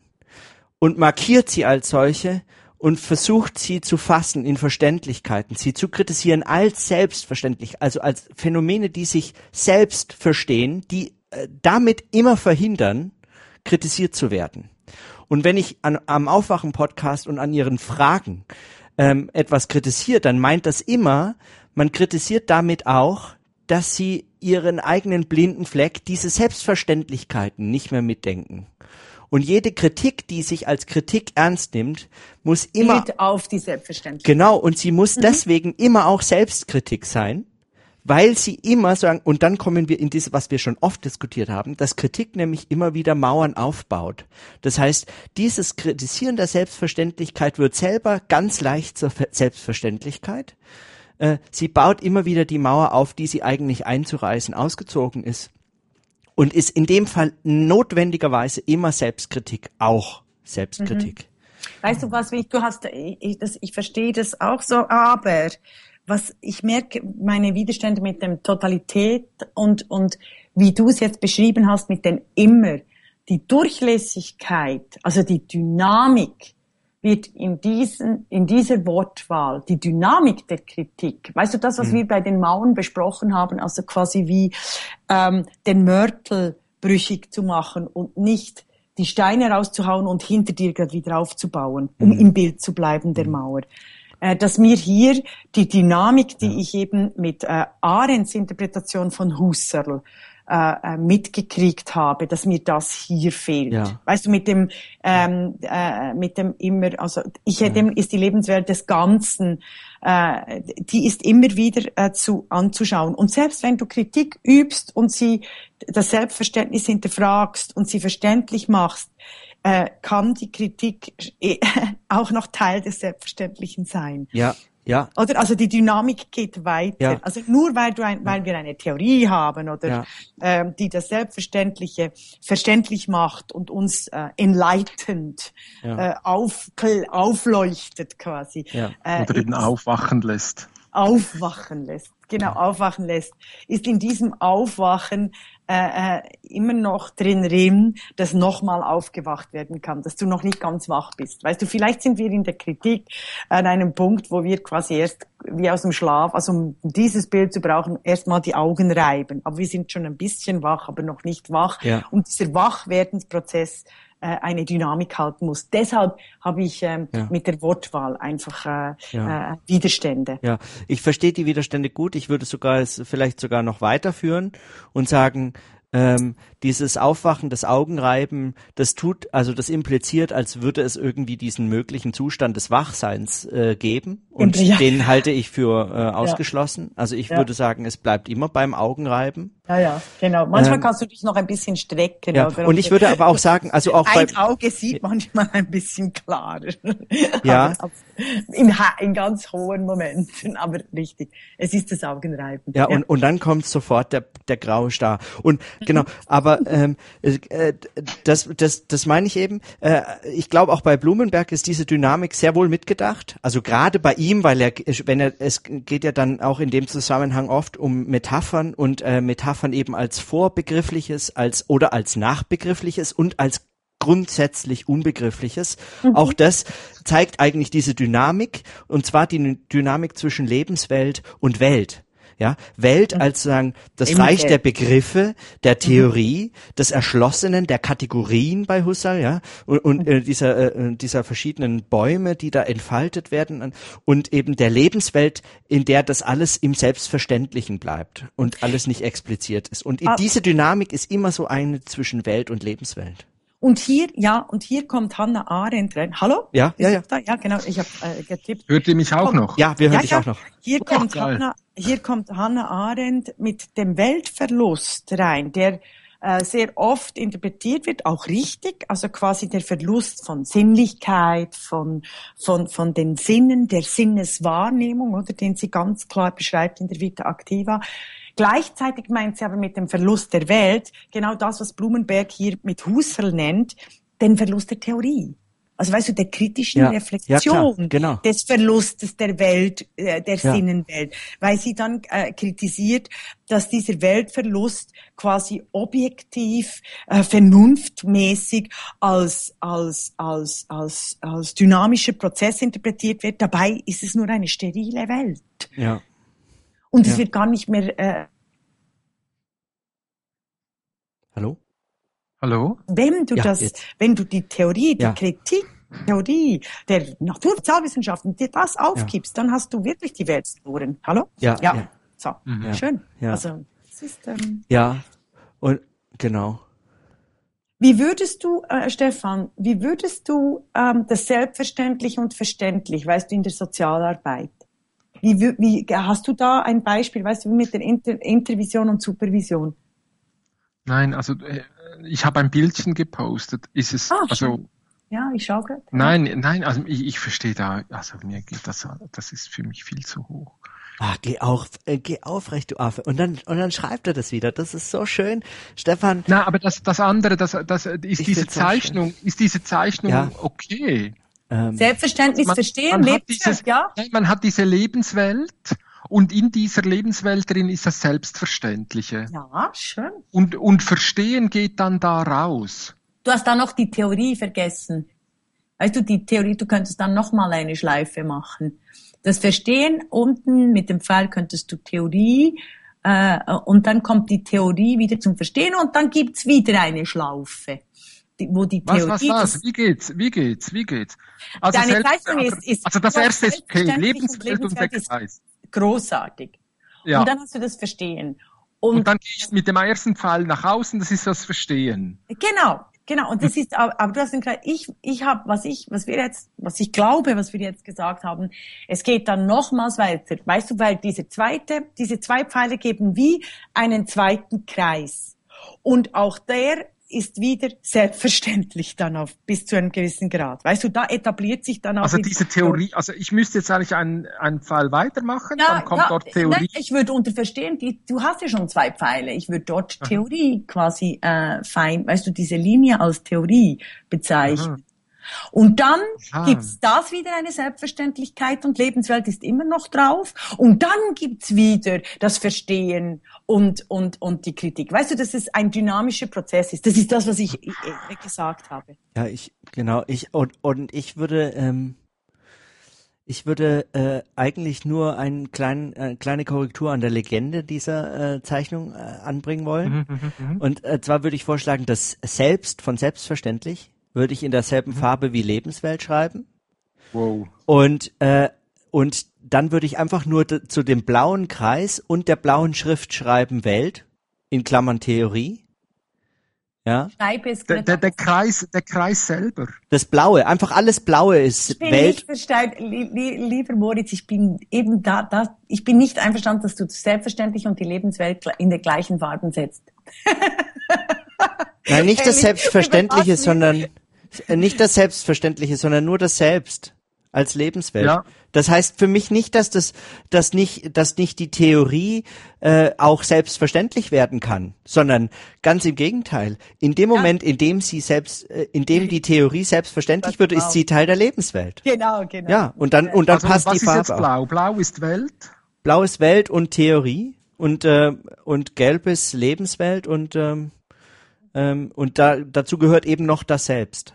und markiert sie als solche und versucht sie zu fassen in Verständlichkeiten, sie zu kritisieren als selbstverständlich, also als Phänomene, die sich selbst verstehen, die äh, damit immer verhindern, kritisiert zu werden. Und wenn ich an, am Aufwachen-Podcast und an ihren Fragen ähm, etwas kritisiert, dann meint das immer, man kritisiert damit auch, dass sie ihren eigenen blinden Fleck, diese Selbstverständlichkeiten nicht mehr mitdenken. Und jede Kritik, die sich als Kritik ernst nimmt, muss immer Geht auf die Selbstverständlichkeit. Genau, und sie muss mhm. deswegen immer auch Selbstkritik sein, weil sie immer sagen, und dann kommen wir in diese, was wir schon oft diskutiert haben, dass Kritik nämlich immer wieder Mauern aufbaut. Das heißt, dieses Kritisieren der Selbstverständlichkeit wird selber ganz leicht zur Selbstverständlichkeit. Äh, sie baut immer wieder die Mauer auf, die sie eigentlich einzureißen ausgezogen ist. Und ist in dem Fall notwendigerweise immer Selbstkritik, auch Selbstkritik. Mhm. Weißt du was, wie du hast, ich, das, ich verstehe das auch so, aber was ich merke, meine Widerstände mit dem Totalität und, und wie du es jetzt beschrieben hast mit dem immer, die Durchlässigkeit, also die Dynamik wird in diesen, in dieser Wortwahl, die Dynamik der Kritik, weißt du das, was mhm. wir bei den Mauern besprochen haben, also quasi wie ähm, den Mörtel brüchig zu machen und nicht die Steine rauszuhauen und hinter dir gerade wieder aufzubauen, um mhm. im Bild zu bleiben der mhm. Mauer. Äh, dass mir hier die Dynamik, die ja. ich eben mit äh, Arends Interpretation von Husserl äh, äh, mitgekriegt habe, dass mir das hier fehlt. Ja. Weißt du, mit dem, ähm, äh, mit dem immer, also ich hätte, ja. ist die Lebenswelt des Ganzen, äh, die ist immer wieder äh, zu anzuschauen. Und selbst wenn du Kritik übst und sie das Selbstverständnis hinterfragst und sie verständlich machst, äh, kann die Kritik äh, auch noch Teil des Selbstverständlichen sein. Ja, ja. Oder also die Dynamik geht weiter. Ja. Also nur weil du ein, weil wir eine Theorie haben oder ja. ähm, die das Selbstverständliche verständlich macht und uns äh, enlightened ja. äh, auf, aufleuchtet quasi. Ja. Äh, oder eben aufwachen lässt. Aufwachen lässt genau aufwachen lässt, ist in diesem Aufwachen äh, äh, immer noch drin drin, dass nochmal aufgewacht werden kann, dass du noch nicht ganz wach bist. Weißt du, vielleicht sind wir in der Kritik an einem Punkt, wo wir quasi erst wie aus dem Schlaf, also um dieses Bild zu brauchen, erstmal die Augen reiben. Aber wir sind schon ein bisschen wach, aber noch nicht wach. Ja. Und dieser Wachwerdensprozess eine Dynamik halten muss. Deshalb habe ich ähm, ja. mit der Wortwahl einfach äh, ja. äh, Widerstände. Ja, ich verstehe die Widerstände gut. Ich würde sogar es vielleicht sogar noch weiterführen und sagen, ähm, dieses Aufwachen, das Augenreiben, das tut, also das impliziert, als würde es irgendwie diesen möglichen Zustand des Wachseins äh, geben. Und ja. den halte ich für äh, ausgeschlossen. Ja. Also ich ja. würde sagen, es bleibt immer beim Augenreiben. Ja, ja, genau. Manchmal ähm, kannst du dich noch ein bisschen strecken. Ja. Und ich würde aber auch sagen, also auch ein Auge sieht manchmal ein bisschen klarer. Ja. in, in ganz hohen Momenten, aber richtig. Es ist das Augenreiben. Ja, ja. Und, und dann kommt sofort der, der graue Star. Und genau, aber ähm, äh, das, das, das meine ich eben. Äh, ich glaube auch bei Blumenberg ist diese Dynamik sehr wohl mitgedacht. Also gerade bei ihm, weil er, wenn er, es geht ja dann auch in dem Zusammenhang oft um Metaphern und äh, Metaphern eben als vorbegriffliches, als oder als nachbegriffliches und als grundsätzlich Unbegriffliches. Mhm. Auch das zeigt eigentlich diese Dynamik, und zwar die Dynamik zwischen Lebenswelt und Welt. Ja, Welt als sagen das Reich der Begriffe, der Theorie, mhm. des Erschlossenen, der Kategorien bei Husserl, ja, und, und äh, dieser äh, dieser verschiedenen Bäume, die da entfaltet werden und eben der Lebenswelt, in der das alles im Selbstverständlichen bleibt und alles nicht expliziert ist. Und ah. diese Dynamik ist immer so eine zwischen Welt und Lebenswelt. Und hier, ja, und hier kommt Hannah Arendt rein. Hallo? Ja, ja, ja. Da? Ja, genau, ich habe äh, getippt. Hört ihr mich auch kommt, noch? Ja, wir hören ja, dich ja. auch noch. Hier oh, kommt Hannah, hier kommt Hannah Arendt mit dem Weltverlust rein, der äh, sehr oft interpretiert wird, auch richtig, also quasi der Verlust von Sinnlichkeit, von, von, von den Sinnen, der Sinneswahrnehmung, oder den sie ganz klar beschreibt in der Vita Activa. Gleichzeitig meint sie aber mit dem Verlust der Welt genau das, was Blumenberg hier mit Husserl nennt, den Verlust der Theorie. Also weißt du, der kritischen ja, Reflexion ja genau. des Verlustes der Welt, äh, der ja. Sinnenwelt, weil sie dann äh, kritisiert, dass dieser Weltverlust quasi objektiv, äh, vernunftmäßig als als als als als dynamischer Prozess interpretiert wird. Dabei ist es nur eine sterile Welt. Ja. Und ja. es wird gar nicht mehr. Äh, Hallo? Hallo? Wenn du ja, das, jetzt. wenn du die Theorie, die ja. Kritik, Theorie der Natursozialwissenschaften, dir das aufgibst, dann hast du wirklich die Welt verloren. Hallo? Ja. Ja. So. Mhm. Schön. Ja. Also, es ist, ähm, ja. Und, genau. Wie würdest du, äh, Stefan, wie würdest du ähm, das Selbstverständliche und Verständlich, weißt du, in der Sozialarbeit, wie, wie, hast du da ein Beispiel, weißt du, mit der Inter Intervision und Supervision? Nein, also äh, ich habe ein Bildchen gepostet. Ist es ah, also ja, ich schaue gerade. Nein, nein, also ich, ich verstehe da, also mir geht das, das ist für mich viel zu hoch. Ah, geh auf, äh, geh aufrecht, du Affe. Und dann, und dann schreibt er das wieder. Das ist so schön. Stefan. Na, aber das, das andere, das, das ist diese Zeichnung, ist diese Zeichnung ja. okay? Ähm, Selbstverständnis man, verstehen, man Lebenswelt, dieses, ja. Man hat diese Lebenswelt und in dieser Lebenswelt drin ist das Selbstverständliche. Ja, schön. Und, und Verstehen geht dann da raus. Du hast da noch die Theorie vergessen. Weißt du, die Theorie, du könntest dann nochmal eine Schleife machen. Das Verstehen unten mit dem Pfeil könntest du Theorie äh, und dann kommt die Theorie wieder zum Verstehen und dann gibt's wieder eine Schlaufe wo die Theorie. Was, was, was? Wie geht's? Wie geht's? Wie geht's? Also, Deine selbst, Zeichnung ist, ist also das erste ist okay, Lebenswelt und, der Kreis. Großartig. Ja. Und dann hast du das Verstehen. Und, und dann gehe ich mit dem ersten Pfeil nach außen, das ist das Verstehen. Genau, genau. Und das ist, aber, du hast Kreis, ich, ich habe, was ich, was wir jetzt, was ich glaube, was wir jetzt gesagt haben, es geht dann nochmals weiter. Weißt du, weil diese zweite, diese zwei Pfeile geben wie einen zweiten Kreis. Und auch der ist wieder selbstverständlich dann auf bis zu einem gewissen Grad. Weißt du, da etabliert sich dann auch. Also diese Theorie, also ich müsste jetzt eigentlich einen, einen Pfeil weitermachen, ja, dann kommt ja, dort Theorie. Nein, ich würde unter verstehen, die, du hast ja schon zwei Pfeile. Ich würde dort Aha. Theorie quasi äh, fein, weißt du, diese Linie als Theorie bezeichnen. Aha. Und dann ah. gibt's das wieder eine Selbstverständlichkeit und Lebenswelt ist immer noch drauf. Und dann gibt's wieder das Verstehen und, und, und die Kritik. Weißt du, dass es ein dynamischer Prozess ist. Das ist das, was ich gesagt habe. Ja, ich, genau, ich, und, und ich würde, ähm, ich würde äh, eigentlich nur eine klein, äh, kleine Korrektur an der Legende dieser äh, Zeichnung äh, anbringen wollen. Mhm, mhm, mhm. und äh, zwar würde ich vorschlagen, dass selbst von selbstverständlich würde ich in derselben mhm. Farbe wie Lebenswelt schreiben. Wow. Und, äh, und dann würde ich einfach nur zu dem blauen Kreis und der blauen Schrift schreiben Welt, in Klammern Theorie. Ja. Schreibe es der, der, der, Kreis, der Kreis selber. Das Blaue, einfach alles Blaue ist ich bin Welt. Nicht li li lieber Moritz, ich bin eben da, da, ich bin nicht einverstanden, dass du selbstverständlich und die Lebenswelt in den gleichen Farben setzt. Nein, nicht das Selbstverständliche, sondern nicht das Selbstverständliche, sondern nur das Selbst als Lebenswelt. Ja. Das heißt für mich nicht, dass das, dass nicht, dass nicht die Theorie äh, auch selbstverständlich werden kann, sondern ganz im Gegenteil. In dem Moment, in dem sie selbst, äh, in dem die Theorie selbstverständlich wird, ist sie Teil der Lebenswelt. Genau, genau. Ja, und dann und dann also, passt was die Farbe. Ist jetzt blau? Blau ist Welt. Blau ist Welt und Theorie und äh, und Gelb ist Lebenswelt und ähm, ähm, und da dazu gehört eben noch das Selbst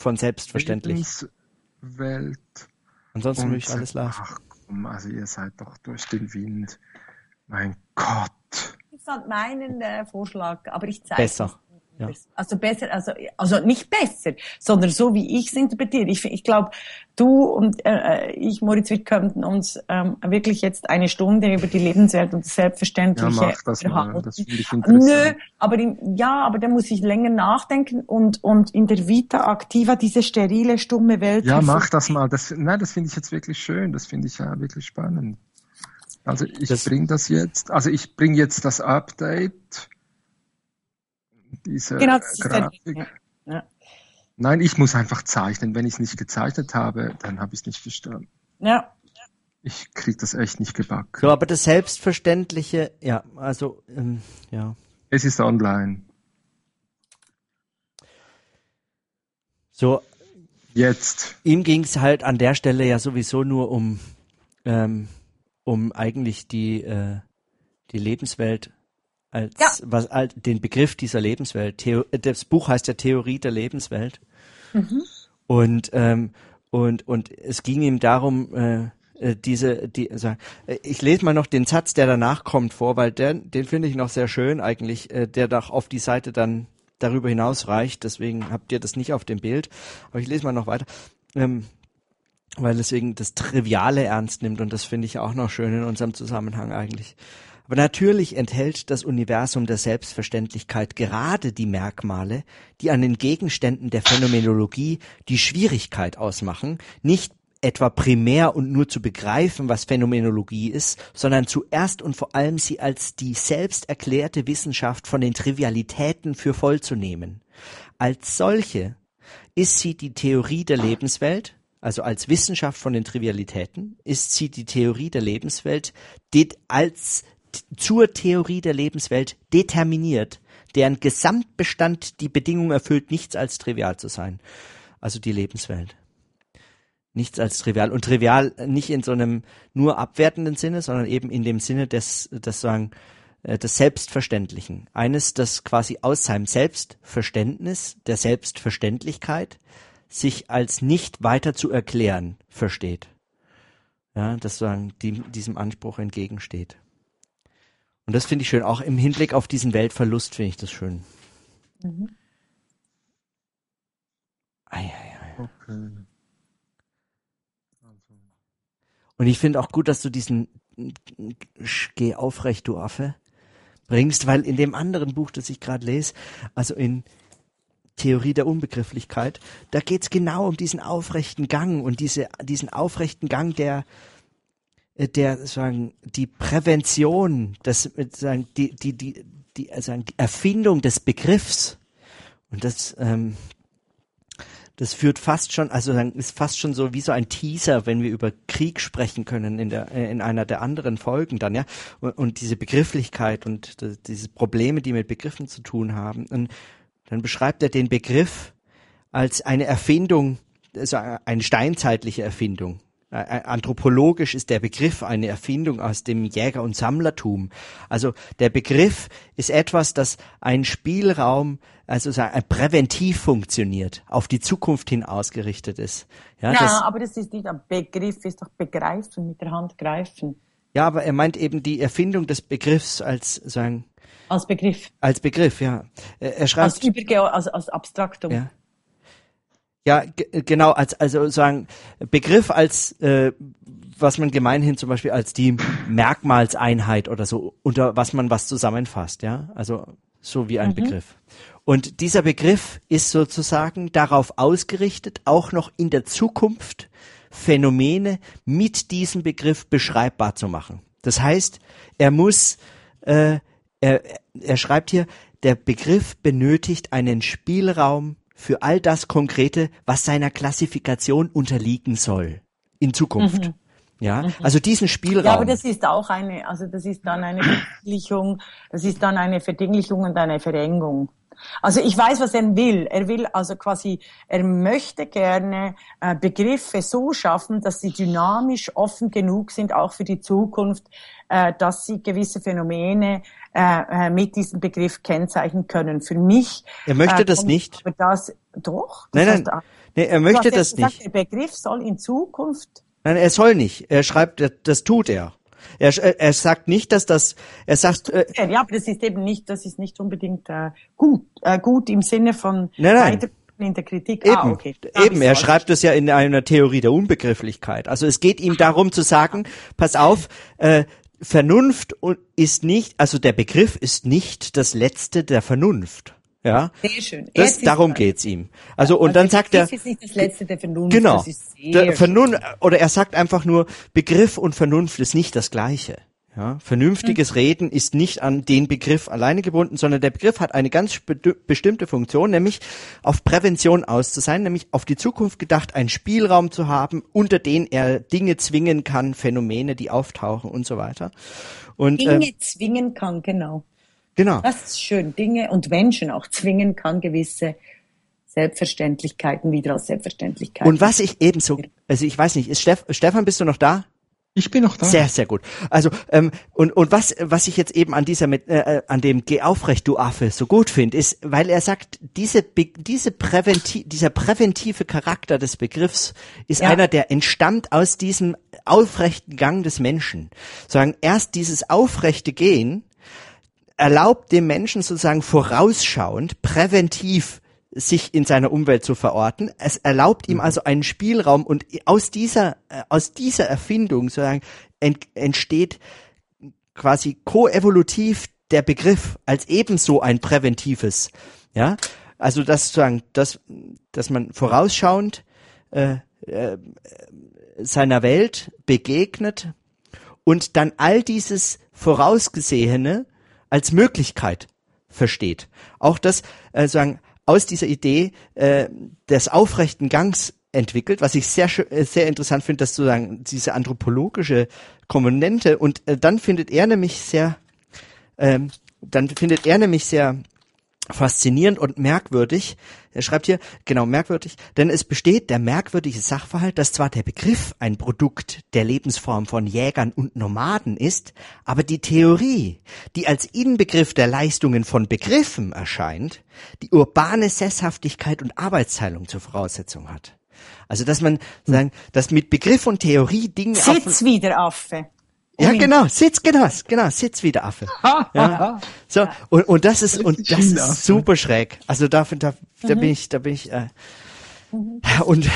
von selbstverständlich. Lebenswelt Ansonsten würde ich alles lassen. Ach komm, also ihr seid doch durch den Wind. Mein Gott. Ich fand meinen äh, Vorschlag, aber ich zeige Besser. Ja. Also besser, also, also nicht besser, sondern so wie ich es interpretiere. Ich, ich glaube, du und äh, ich, Moritz, wir könnten uns ähm, wirklich jetzt eine Stunde über die Lebenswelt und das Selbstverständliche ja, mach das mal. Das ich interessant. Nö, aber in, ja, aber da muss ich länger nachdenken und und in der Vita Activa diese sterile, stumme Welt. Ja, mach das mal. Das, nein, das finde ich jetzt wirklich schön. Das finde ich ja wirklich spannend. Also ich bringe das jetzt, also ich bringe jetzt das Update diese genau, Grafik. Ja. Ja. Nein, ich muss einfach zeichnen. Wenn ich es nicht gezeichnet habe, dann habe ich es nicht verstanden. Ja. Ich kriege das echt nicht gebacken. So, aber das Selbstverständliche, ja, also, ähm, ja. Es ist online. So. Jetzt. Ihm ging es halt an der Stelle ja sowieso nur um, ähm, um eigentlich die, äh, die Lebenswelt als ja. was als, den Begriff dieser Lebenswelt. Theo, das Buch heißt ja Theorie der Lebenswelt. Mhm. Und ähm, und und es ging ihm darum, äh, äh diese die also, ich lese mal noch den Satz, der danach kommt vor, weil der, den finde ich noch sehr schön eigentlich, äh, der doch auf die Seite dann darüber hinaus reicht. Deswegen habt ihr das nicht auf dem Bild. Aber ich lese mal noch weiter. Ähm, weil deswegen das Triviale ernst nimmt und das finde ich auch noch schön in unserem Zusammenhang eigentlich. Aber natürlich enthält das Universum der Selbstverständlichkeit gerade die Merkmale, die an den Gegenständen der Phänomenologie die Schwierigkeit ausmachen, nicht etwa primär und nur zu begreifen, was Phänomenologie ist, sondern zuerst und vor allem sie als die selbst erklärte Wissenschaft von den Trivialitäten für voll zu nehmen. Als solche ist sie die Theorie der Lebenswelt, also als Wissenschaft von den Trivialitäten, ist sie die Theorie der Lebenswelt, als zur Theorie der Lebenswelt determiniert, deren Gesamtbestand die Bedingung erfüllt, nichts als trivial zu sein. Also die Lebenswelt. Nichts als trivial. Und trivial nicht in so einem nur abwertenden Sinne, sondern eben in dem Sinne des, des sagen, äh, des Selbstverständlichen. Eines, das quasi aus seinem Selbstverständnis, der Selbstverständlichkeit, sich als nicht weiter zu erklären versteht. Ja, das sagen, die, diesem Anspruch entgegensteht. Und das finde ich schön. Auch im Hinblick auf diesen Weltverlust finde ich das schön. Mhm. Ei, ei, ei. Okay. Also. Und ich finde auch gut, dass du diesen Geh aufrecht, du Affe, bringst, weil in dem anderen Buch, das ich gerade lese, also in Theorie der Unbegrifflichkeit, da geht's genau um diesen aufrechten Gang und diese, diesen aufrechten Gang, der äh, der sagen die Prävention, das äh, sagen die die die die äh, sagen die Erfindung des Begriffs. Und das ähm, das führt fast schon, also ist fast schon so wie so ein Teaser, wenn wir über Krieg sprechen können in der in einer der anderen Folgen dann ja. Und, und diese Begrifflichkeit und diese Probleme, die mit Begriffen zu tun haben. Und dann beschreibt er den Begriff als eine Erfindung, also eine steinzeitliche Erfindung anthropologisch ist der Begriff eine Erfindung aus dem Jäger- und Sammlertum. Also der Begriff ist etwas, das ein Spielraum, also ein präventiv funktioniert, auf die Zukunft hin ausgerichtet ist. Ja, ja das, aber das ist nicht ein Begriff, ist doch begreifen, mit der Hand greifen. Ja, aber er meint eben die Erfindung des Begriffs als sagen als Begriff. Als Begriff, ja. Er schreibt als, Überge als, als Abstraktum. Ja. Ja, genau, als also sagen Begriff als äh, was man gemeinhin zum Beispiel als die Merkmalseinheit oder so, unter was man was zusammenfasst, ja, also so wie ein mhm. Begriff. Und dieser Begriff ist sozusagen darauf ausgerichtet, auch noch in der Zukunft Phänomene mit diesem Begriff beschreibbar zu machen. Das heißt, er muss, äh, er, er schreibt hier, der Begriff benötigt einen Spielraum für all das Konkrete, was seiner Klassifikation unterliegen soll in Zukunft. Mhm. Ja, mhm. also diesen Spielraum. Ja, aber das ist auch eine, also das ist dann eine Verdinglichung, das ist dann eine Verdinglichung und eine Verengung. Also ich weiß, was er will. Er will also quasi, er möchte gerne äh, Begriffe so schaffen, dass sie dynamisch offen genug sind, auch für die Zukunft, äh, dass sie gewisse Phänomene äh, äh mit diesem Begriff kennzeichnen können. Für mich. Er möchte äh, das nicht. Aber das doch. Das nein, nein. nee, er möchte das gesagt, nicht. Der Begriff soll in Zukunft. Nein, er soll nicht. Er schreibt, das tut er. Er, er sagt nicht, dass das, er sagt, äh, ja, aber das ist eben nicht, das ist nicht unbedingt äh, gut, äh, gut im Sinne von nein, nein. in der Kritik. Eben, ah, okay. eben. Er schreibt es ja in einer Theorie der Unbegrifflichkeit. Also es geht ihm darum zu sagen, pass auf, äh, Vernunft ist nicht, also der Begriff ist nicht das Letzte der Vernunft. Ja. Sehr schön. Das, darum geht's ihm. Also ja, und dann sagt er. ist nicht das letzte der Vernunft. Genau. Der Vernunft, oder er sagt einfach nur, Begriff und Vernunft ist nicht das Gleiche. Ja, vernünftiges mhm. Reden ist nicht an den Begriff alleine gebunden, sondern der Begriff hat eine ganz bestimmte Funktion, nämlich auf Prävention aus zu sein, nämlich auf die Zukunft gedacht, einen Spielraum zu haben, unter den er Dinge zwingen kann, Phänomene, die auftauchen und so weiter. Und, Dinge äh, zwingen kann, genau. Genau. Das ist schön. Dinge und Menschen auch zwingen kann, gewisse Selbstverständlichkeiten wieder als Selbstverständlichkeiten. Und was ich ebenso, also ich weiß nicht, ist Steff, Stefan, bist du noch da? Ich bin noch da. Sehr, sehr gut. Also ähm, und und was was ich jetzt eben an dieser mit äh, an dem Geh aufrecht du Affe so gut finde, ist, weil er sagt, diese diese präventiv dieser präventive Charakter des Begriffs ist ja. einer, der entstammt aus diesem aufrechten Gang des Menschen. Sagen erst dieses aufrechte Gehen erlaubt dem Menschen sozusagen vorausschauend, präventiv sich in seiner Umwelt zu verorten. Es erlaubt ihm mhm. also einen Spielraum und aus dieser, äh, aus dieser Erfindung sozusagen ent, entsteht quasi koevolutiv der Begriff als ebenso ein präventives, ja. Also das sozusagen, dass, dass man vorausschauend äh, äh, seiner Welt begegnet und dann all dieses Vorausgesehene als Möglichkeit versteht. Auch das äh, sagen aus dieser Idee äh, des aufrechten Gangs entwickelt, was ich sehr äh, sehr interessant finde, dass sozusagen diese anthropologische Komponente und äh, dann findet er nämlich sehr ähm, dann findet er nämlich sehr faszinierend und merkwürdig. Er schreibt hier, genau merkwürdig, denn es besteht der merkwürdige Sachverhalt, dass zwar der Begriff ein Produkt der Lebensform von Jägern und Nomaden ist, aber die Theorie, die als Inbegriff der Leistungen von Begriffen erscheint, die urbane Sesshaftigkeit und Arbeitsteilung zur Voraussetzung hat. Also dass man sagen, dass mit Begriff und Theorie Dinge Sitz wieder Affe. Ja, genau, Sitz, genau, genau, Sitz wie der Affe. ja. So, und, und das ist, und das ist super schräg. Also da, da, da mhm. bin ich, da bin ich, äh, und,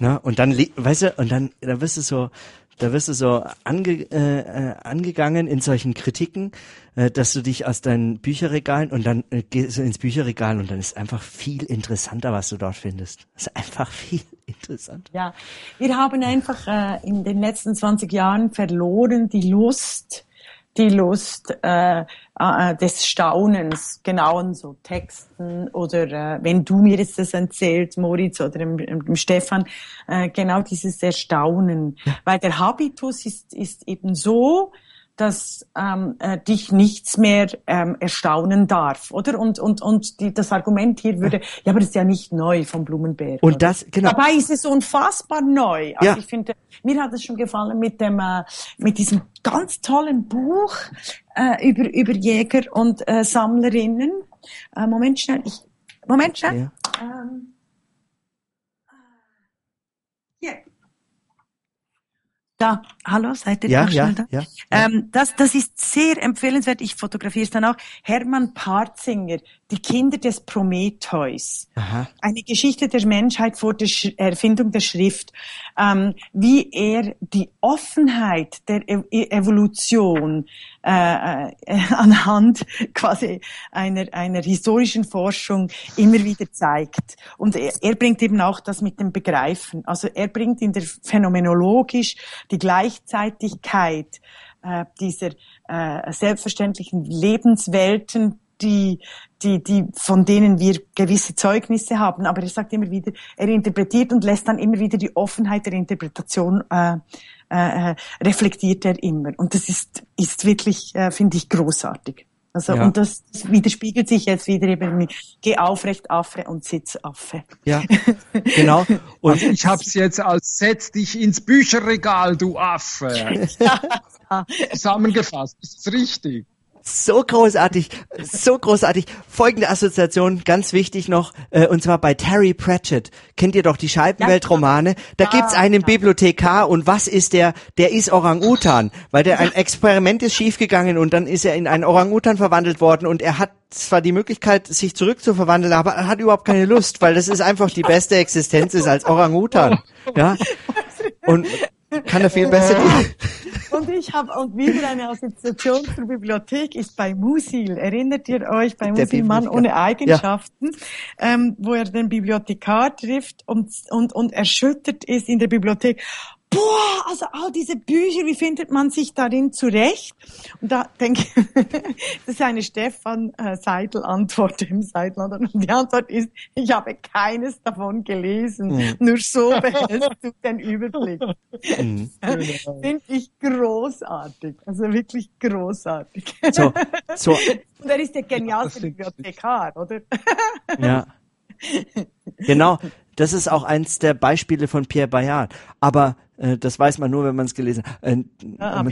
na, und dann, weißt du, und dann, da wirst du so, da wirst du so ange, äh, äh, angegangen in solchen Kritiken, äh, dass du dich aus deinen Bücherregalen und dann äh, gehst du ins Bücherregal und dann ist einfach viel interessanter, was du dort findest. Das ist einfach viel interessanter. Ja, wir haben einfach äh, in den letzten 20 Jahren verloren die Lust, die Lust äh, äh, des Staunens, genau in so Texten oder äh, wenn du mir jetzt das erzählst, Moritz oder dem, dem Stefan, äh, genau dieses Erstaunen. Ja. Weil der Habitus ist, ist eben so, dass ähm, äh, dich nichts mehr ähm, erstaunen darf, oder? Und und und die, das Argument hier würde, ja. aber das ist ja nicht neu vom Blumenberg. Und oder? das genau. Dabei ist es unfassbar neu. Also ja. ich finde, mir hat es schon gefallen mit dem äh, mit diesem ganz tollen Buch äh, über über Jäger und äh, Sammlerinnen. Äh, Moment schnell, ich Moment schnell. Ja. Ähm, Da, hallo, seid ihr ja, da ja, da? Ja, ähm, das, das ist sehr empfehlenswert. Ich fotografiere es dann auch. Hermann Parzinger, die Kinder des Prometheus. Aha. Eine Geschichte der Menschheit vor der Sch Erfindung der Schrift, ähm, wie er die Offenheit der e Evolution äh, äh, anhand quasi einer, einer historischen Forschung immer wieder zeigt. Und er, er bringt eben auch das mit dem Begreifen. Also er bringt in der phänomenologisch die Gleichzeitigkeit äh, dieser äh, selbstverständlichen Lebenswelten, die, die, die, von denen wir gewisse Zeugnisse haben. Aber er sagt immer wieder, er interpretiert und lässt dann immer wieder die Offenheit der Interpretation äh, äh, reflektiert er immer. Und das ist, ist wirklich, äh, finde ich, großartig. Also, ja. und das widerspiegelt sich jetzt wieder eben mit Geh aufrecht, Affe und Sitz, Affe. Ja, genau. Und also ich habe es jetzt als Setz dich ins Bücherregal, du Affe. Zusammengefasst, ist es richtig? So großartig, so großartig. Folgende Assoziation, ganz wichtig noch, äh, und zwar bei Terry Pratchett. Kennt ihr doch die Scheibenweltromane? Da gibt's einen Bibliothekar und was ist der? Der ist Orang-Utan, weil der ein Experiment ist schiefgegangen und dann ist er in einen Orang-Utan verwandelt worden und er hat zwar die Möglichkeit, sich zurückzuverwandeln, aber er hat überhaupt keine Lust, weil das ist einfach die beste Existenz ist als Orang-Utan. Ja? Und kann er viel besser. und ich habe und wieder eine Assoziation zur Bibliothek ist bei Musil. Erinnert ihr euch bei Musil Mann ohne Eigenschaften, ja. ähm, wo er den Bibliothekar trifft und, und, und erschüttert ist in der Bibliothek boah, also all diese Bücher, wie findet man sich darin zurecht? Und da denke ich, das ist eine Stefan äh, Seidel Antwort im Seidel. Und die Antwort ist, ich habe keines davon gelesen. Mhm. Nur so behältst du den Überblick. Mhm. Finde ich großartig. Also wirklich großartig. So, so. Und er ist der genialste Bibliothekar, oder? Ja. Genau. Das ist auch eins der Beispiele von Pierre Bayard. Aber äh, das weiß man nur, wenn man es gelesen hat. Äh, ah,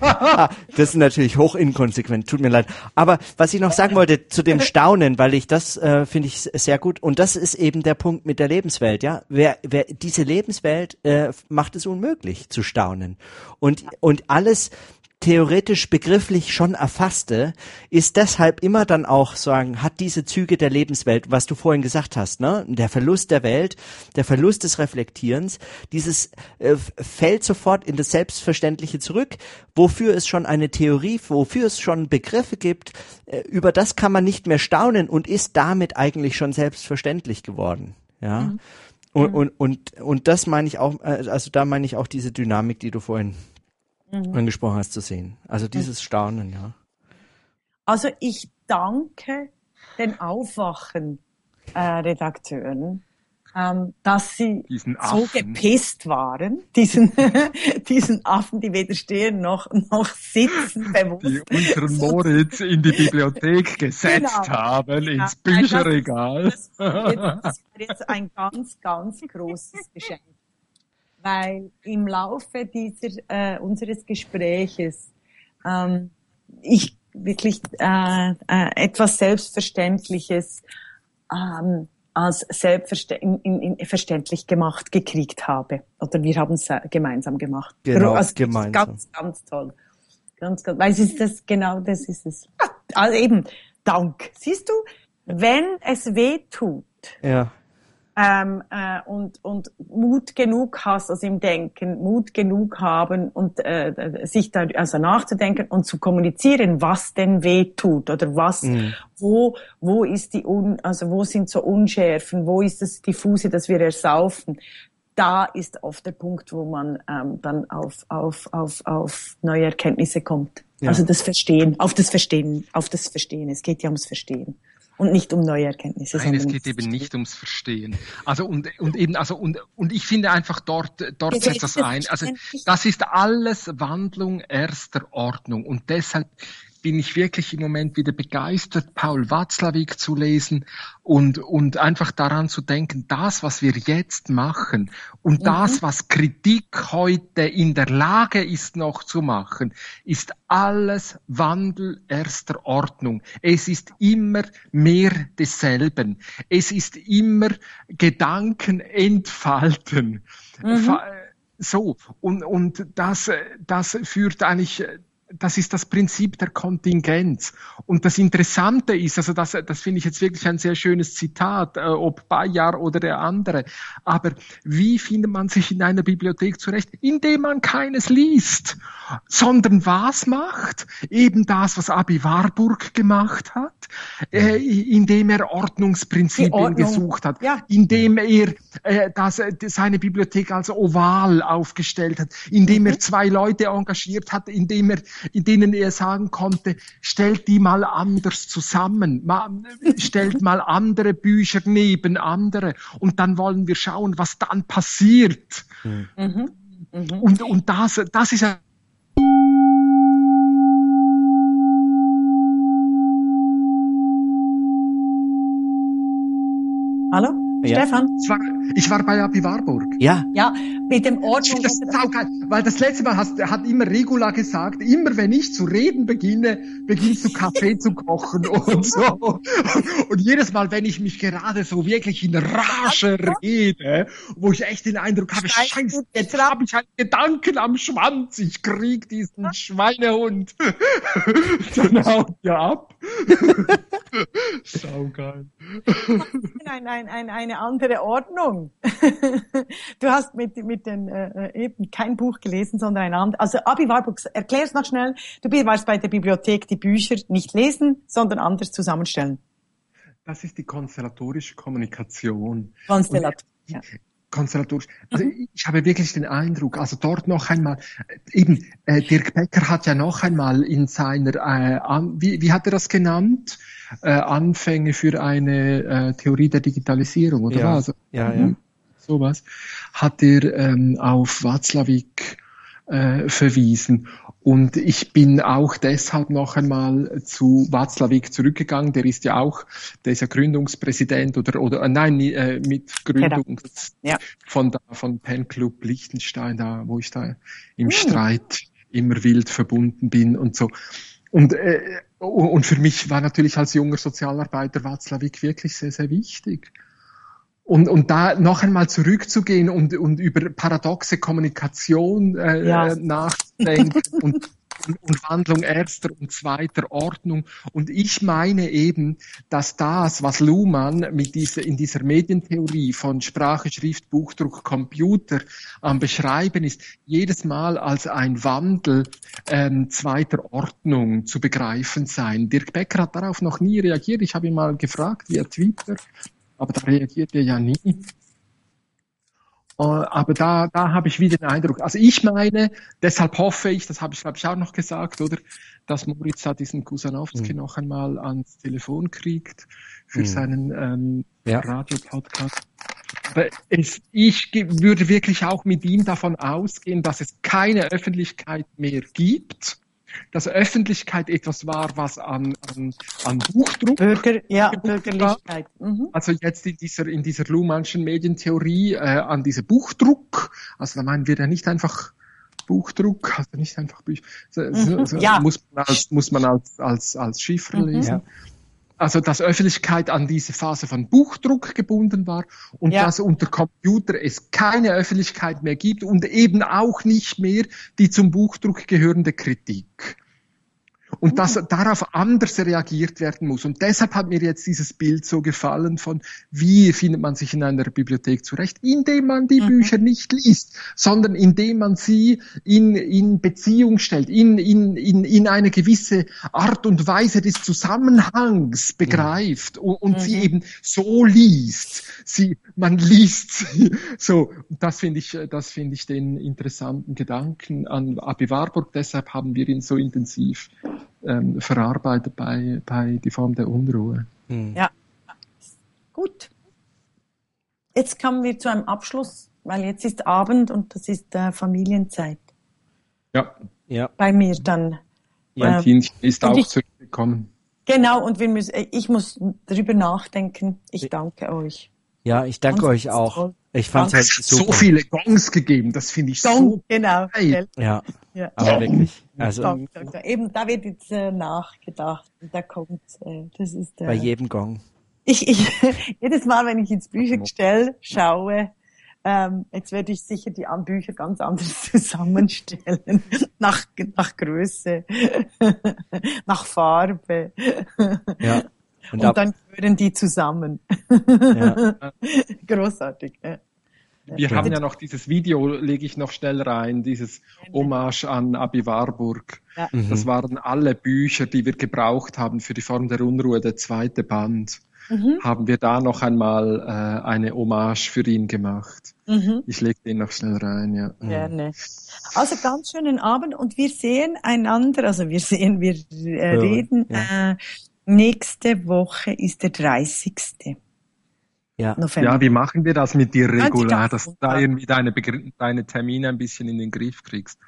ah, das ist natürlich hoch inkonsequent, tut mir leid. Aber was ich noch sagen wollte zu dem Staunen, weil ich das äh, finde ich sehr gut und das ist eben der Punkt mit der Lebenswelt, ja. Wer, wer diese Lebenswelt äh, macht es unmöglich zu staunen und und alles theoretisch begrifflich schon erfasste, ist deshalb immer dann auch sagen, hat diese Züge der Lebenswelt, was du vorhin gesagt hast, ne? Der Verlust der Welt, der Verlust des Reflektierens, dieses äh, fällt sofort in das Selbstverständliche zurück, wofür es schon eine Theorie, wofür es schon Begriffe gibt, äh, über das kann man nicht mehr staunen und ist damit eigentlich schon selbstverständlich geworden, ja? Mhm. Und, und, und, und das meine ich auch, äh, also da meine ich auch diese Dynamik, die du vorhin mhm. angesprochen hast, zu sehen. Also dieses Staunen, ja. Also ich danke den Aufwachen-Redakteuren, äh, ähm, dass sie so gepisst waren, diesen, diesen Affen, die weder stehen noch, noch sitzen, bewusst. Die unseren Moritz in die Bibliothek gesetzt genau. haben, genau. ins Bücherregal. Das, das, das ist jetzt ein ganz, ganz großes Geschenk weil im Laufe dieser äh, unseres Gespräches ähm, ich wirklich äh, äh, etwas Selbstverständliches ähm, als selbstverständlich gemacht gekriegt habe. Oder wir haben es gemeinsam gemacht. Genau, also gemeinsam. Ganz, ganz toll. Ganz, ganz, weil es ist das, genau das ist es. Also eben, Dank. Siehst du, wenn es weh tut, ja ähm, äh, und, und Mut genug hast, also im Denken, Mut genug haben und äh, sich da also nachzudenken und zu kommunizieren, was denn weh tut oder was, mhm. wo, wo ist die Un, also wo sind so Unschärfen, wo ist das diffuse, dass wir ersaufen. Da ist oft der Punkt, wo man ähm, dann auf, auf, auf, auf neue Erkenntnisse kommt. Ja. Also das Verstehen, auf das Verstehen, auf das Verstehen. Es geht ja ums Verstehen und nicht um neue Erkenntnisse. Nein, es geht eben nicht ums Verstehen. Also und, und eben, also und, und ich finde einfach dort, dort setzt das ein. Also das ist alles Wandlung erster Ordnung und deshalb bin ich wirklich im Moment wieder begeistert, Paul Watzlawick zu lesen und, und einfach daran zu denken, das, was wir jetzt machen und mhm. das, was Kritik heute in der Lage ist noch zu machen, ist alles Wandel erster Ordnung. Es ist immer mehr desselben. Es ist immer Gedanken entfalten. Mhm. So, und, und das, das führt eigentlich das ist das Prinzip der Kontingenz. Und das Interessante ist, also das, das finde ich jetzt wirklich ein sehr schönes Zitat, äh, ob Bayar oder der andere. Aber wie findet man sich in einer Bibliothek zurecht? Indem man keines liest, sondern was macht? Eben das, was Abi Warburg gemacht hat, äh, indem er Ordnungsprinzipien Ordnung. gesucht hat, ja. indem er äh, das, seine Bibliothek als oval aufgestellt hat, indem mhm. er zwei Leute engagiert hat, indem er in denen er sagen konnte, stellt die mal anders zusammen, stellt mal andere Bücher neben andere und dann wollen wir schauen, was dann passiert. Mhm. Mhm. Und, und das, das ist Hallo? Ja. Stefan? Ich war, ich war bei Abi Warburg. Ja. Ja, mit dem Ordnung. Das saugeil, weil das letzte Mal hast, hat immer Regula gesagt, immer wenn ich zu reden beginne, beginnst du Kaffee zu kochen und so. Und jedes Mal, wenn ich mich gerade so wirklich in Rage rede, wo ich echt den Eindruck habe, scheiße, jetzt habe ich einen Gedanken am Schwanz, ich krieg diesen Schweinehund. Dann haut ihr ab. Saugeil. Nein, nein, nein eine andere Ordnung. du hast mit, mit den, äh, äh, eben kein Buch gelesen, sondern ein anderes. Also Abi Warburg, erklär's noch schnell. Du warst bei der Bibliothek die Bücher nicht lesen, sondern anders zusammenstellen. Das ist die konstellatorische Kommunikation. Konstellatorisch. Ja konstellatorisch. Also mhm. ich habe wirklich den Eindruck, also dort noch einmal, eben, äh, Dirk Becker hat ja noch einmal in seiner, äh, an, wie, wie hat er das genannt? Äh, Anfänge für eine äh, Theorie der Digitalisierung, oder ja. was? Ja, ja. Mhm. Sowas. Hat er ähm, auf Watzlawick äh, verwiesen. Und ich bin auch deshalb noch einmal zu Václavík zurückgegangen. Der ist ja auch, der ist ja Gründungspräsident oder, oder äh, nein, äh, mit Gründung ja. von, da, von Pen Club Liechtenstein, da, wo ich da im hm. Streit immer wild verbunden bin und so. Und, äh, und für mich war natürlich als junger Sozialarbeiter Václavík wirklich sehr, sehr wichtig. Und, und da noch einmal zurückzugehen und, und über paradoxe Kommunikation äh, ja. nachzudenken und, und Wandlung erster und zweiter Ordnung. Und ich meine eben, dass das, was Luhmann mit dieser, in dieser Medientheorie von Sprache, Schrift, Buchdruck, Computer am Beschreiben ist, jedes Mal als ein Wandel ähm, zweiter Ordnung zu begreifen sein. Dirk Becker hat darauf noch nie reagiert. Ich habe ihn mal gefragt via Twitter, aber da reagiert er ja nie. Äh, aber da, da habe ich wieder den Eindruck. Also ich meine, deshalb hoffe ich, das habe ich glaube ich auch noch gesagt, oder, dass Moritz da diesen Kusanowski mhm. noch einmal ans Telefon kriegt für mhm. seinen ähm, ja. Radiopodcast. Aber es, ich würde wirklich auch mit ihm davon ausgehen, dass es keine Öffentlichkeit mehr gibt dass Öffentlichkeit etwas war, was an, an, an Buchdruck. Bürger, ja, Bürgerlichkeit. Mhm. Also jetzt in dieser, in dieser Luhmannschen Medientheorie äh, an diese Buchdruck. Also da meinen wir ja nicht einfach Buchdruck, also nicht einfach Bücher. Mhm. So, ja. Muss man als, muss man als, als, als Chiffre mhm. lesen. Ja also dass Öffentlichkeit an diese Phase von Buchdruck gebunden war und ja. dass unter Computer es keine Öffentlichkeit mehr gibt und eben auch nicht mehr die zum Buchdruck gehörende Kritik und dass mhm. darauf anders reagiert werden muss. Und deshalb hat mir jetzt dieses Bild so gefallen von, wie findet man sich in einer Bibliothek zurecht, indem man die mhm. Bücher nicht liest, sondern indem man sie in, in Beziehung stellt, in, in, in, in eine gewisse Art und Weise des Zusammenhangs begreift und, und mhm. sie eben so liest. Sie, man liest sie. So, das finde ich, das finde ich den interessanten Gedanken an Abi Warburg. Deshalb haben wir ihn so intensiv ähm, verarbeitet bei, bei die Form der Unruhe. Mhm. Ja, gut. Jetzt kommen wir zu einem Abschluss, weil jetzt ist Abend und das ist äh, Familienzeit. Ja. ja. Bei mir dann. Mein äh, Kind ist auch ich, zurückgekommen. Genau, und wir müssen, ich muss darüber nachdenken. Ich danke euch. Ja, ich danke Ganz euch auch. Ich fand halt super. so viele Gongs gegeben, das finde ich Gong, so genau. Geil. Ja, ja. aber wirklich. Also Gong, Eben, da wird jetzt äh, nachgedacht da kommt, äh, das ist äh, bei jedem Gong. Ich, ich jedes Mal, wenn ich ins Büchergestell schaue, ähm, jetzt werde ich sicher die Bücher ganz anders zusammenstellen. nach, nach Größe, nach Farbe. Ja. Und, Und dann gehören die zusammen. Ja. Großartig. Ja. Wir haben ja noch dieses Video, lege ich noch schnell rein, dieses Hommage an Abi Warburg. Ja. Das waren alle Bücher, die wir gebraucht haben für die Form der Unruhe, der zweite Band mhm. haben wir da noch einmal äh, eine Hommage für ihn gemacht. Mhm. Ich lege den noch schnell rein, ja. Gerne. Also ganz schönen Abend und wir sehen einander, also wir sehen, wir äh, reden. Ja. Äh, nächste Woche ist der 30. Ja. November. ja, wie machen wir das mit dir regular, dass du da irgendwie deine, deine Termine ein bisschen in den Griff kriegst?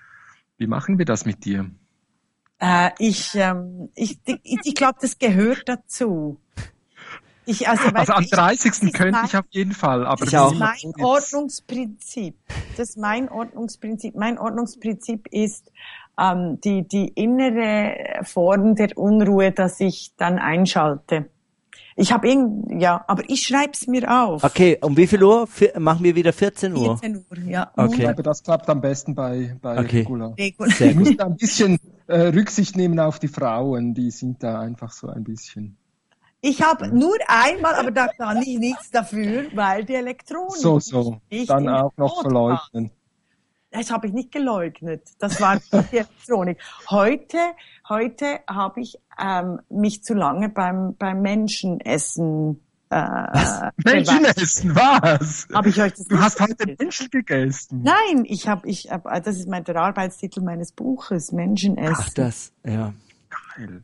Wie machen wir das mit dir? Äh, ich ähm, ich, ich, ich glaube, das gehört dazu. Ich, also, also am 30. Ich, könnte mein, ich auf jeden Fall, aber das ist mein Ordnungsprinzip. Das ist mein Ordnungsprinzip. Mein Ordnungsprinzip ist ähm, die, die innere Form der Unruhe, dass ich dann einschalte. Ich habe irgend, ja, aber ich schreib's mir auf. Okay, um wie viel Uhr? Vier, machen wir wieder 14 Uhr? 14 Uhr, ja. Okay. Aber das klappt am besten bei, bei okay. Regula. Wir müssen ein bisschen äh, Rücksicht nehmen auf die Frauen, die sind da einfach so ein bisschen. Ich habe nur einmal, aber da kann ich nichts dafür, weil die Elektronik. So, so. Dann auch noch verleugnen. Das habe ich nicht geleugnet. Das war die Elektronik. Heute, heute habe ich ähm, mich zu lange beim beim Menschenessen äh, was? Menschenessen, was? Hab ich euch das du hast heute Menschen gegessen. Nein, ich habe, ich hab, das ist mein, der Arbeitstitel meines Buches, Menschenessen. Ach, das, ja. Geil.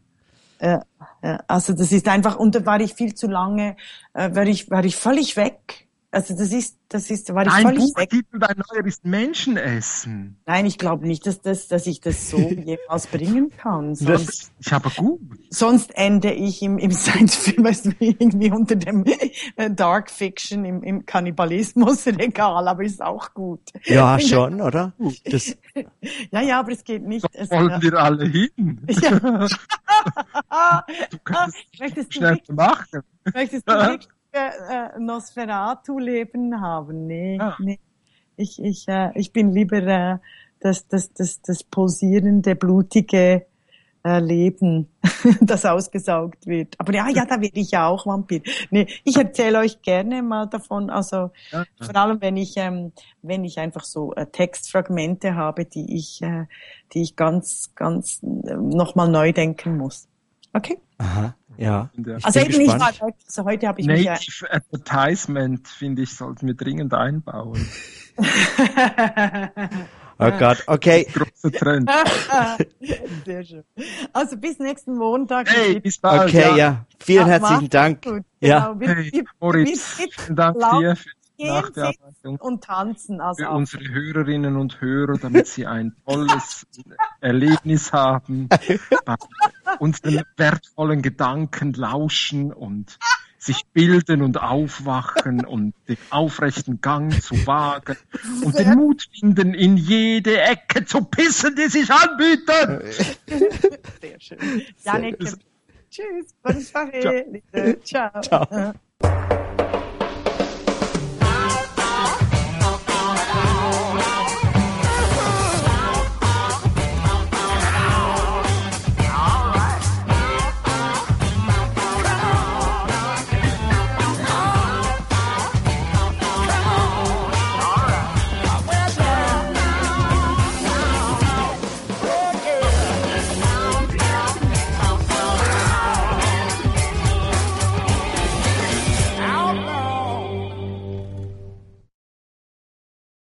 Äh, äh, also das ist einfach, und da war ich viel zu lange, äh, war ich, war ich völlig weg. Also das ist, das ist, war ich Dein völlig Buchtitel, dein neuer ist Menschenessen. Nein, ich glaube nicht, dass, das, dass ich das so jemals bringen kann. Sonst, das, ich habe gut. Sonst ende ich im, im Science-Film, weißt du, irgendwie unter dem äh, Dark Fiction, im, im Kannibalismus-Regal, aber ist auch gut. Ja, schon, oder? Das ja, ja, aber es geht nicht. Da es, wollen wir alle hin. Ja. du kannst möchtest schnell du machen. Möchtest du wirklich äh, Nosferatu-Leben haben. Nee, ja. nee. Ich, ich, äh, ich bin lieber äh, das, das, das, das pulsierende, blutige äh, Leben, das ausgesaugt wird. Aber ja, ja, da werde ich ja auch Vampir. Nee, ich erzähle euch gerne mal davon. Also ja. vor allem, wenn ich, ähm, wenn ich einfach so äh, Textfragmente habe, die ich, äh, die ich ganz, ganz äh, nochmal neu denken muss. Okay? Aha. Ja. Also eben nicht mal, also heute habe ich Native mich ja Advertisement, finde ich, sollten wir dringend einbauen. oh Gott, okay. Großer Trend. Sehr schön. Also bis nächsten Montag. Hey, bis bald. Okay, ja. ja. Vielen ja, herzlichen Dank. Gut. Ja. Genau. Hey, Moritz, vielen Dank dir für Nachbearbeitung. Und tanzen. Also für unsere Hörerinnen und Hörer, damit sie ein tolles Erlebnis haben, unseren wertvollen Gedanken lauschen und sich bilden und aufwachen und den aufrechten Gang zu wagen und den Mut finden, in jede Ecke zu pissen, die sich anbietet. Sehr schön. Janik, tschüss. Bonne Soirée. Ciao. Ciao.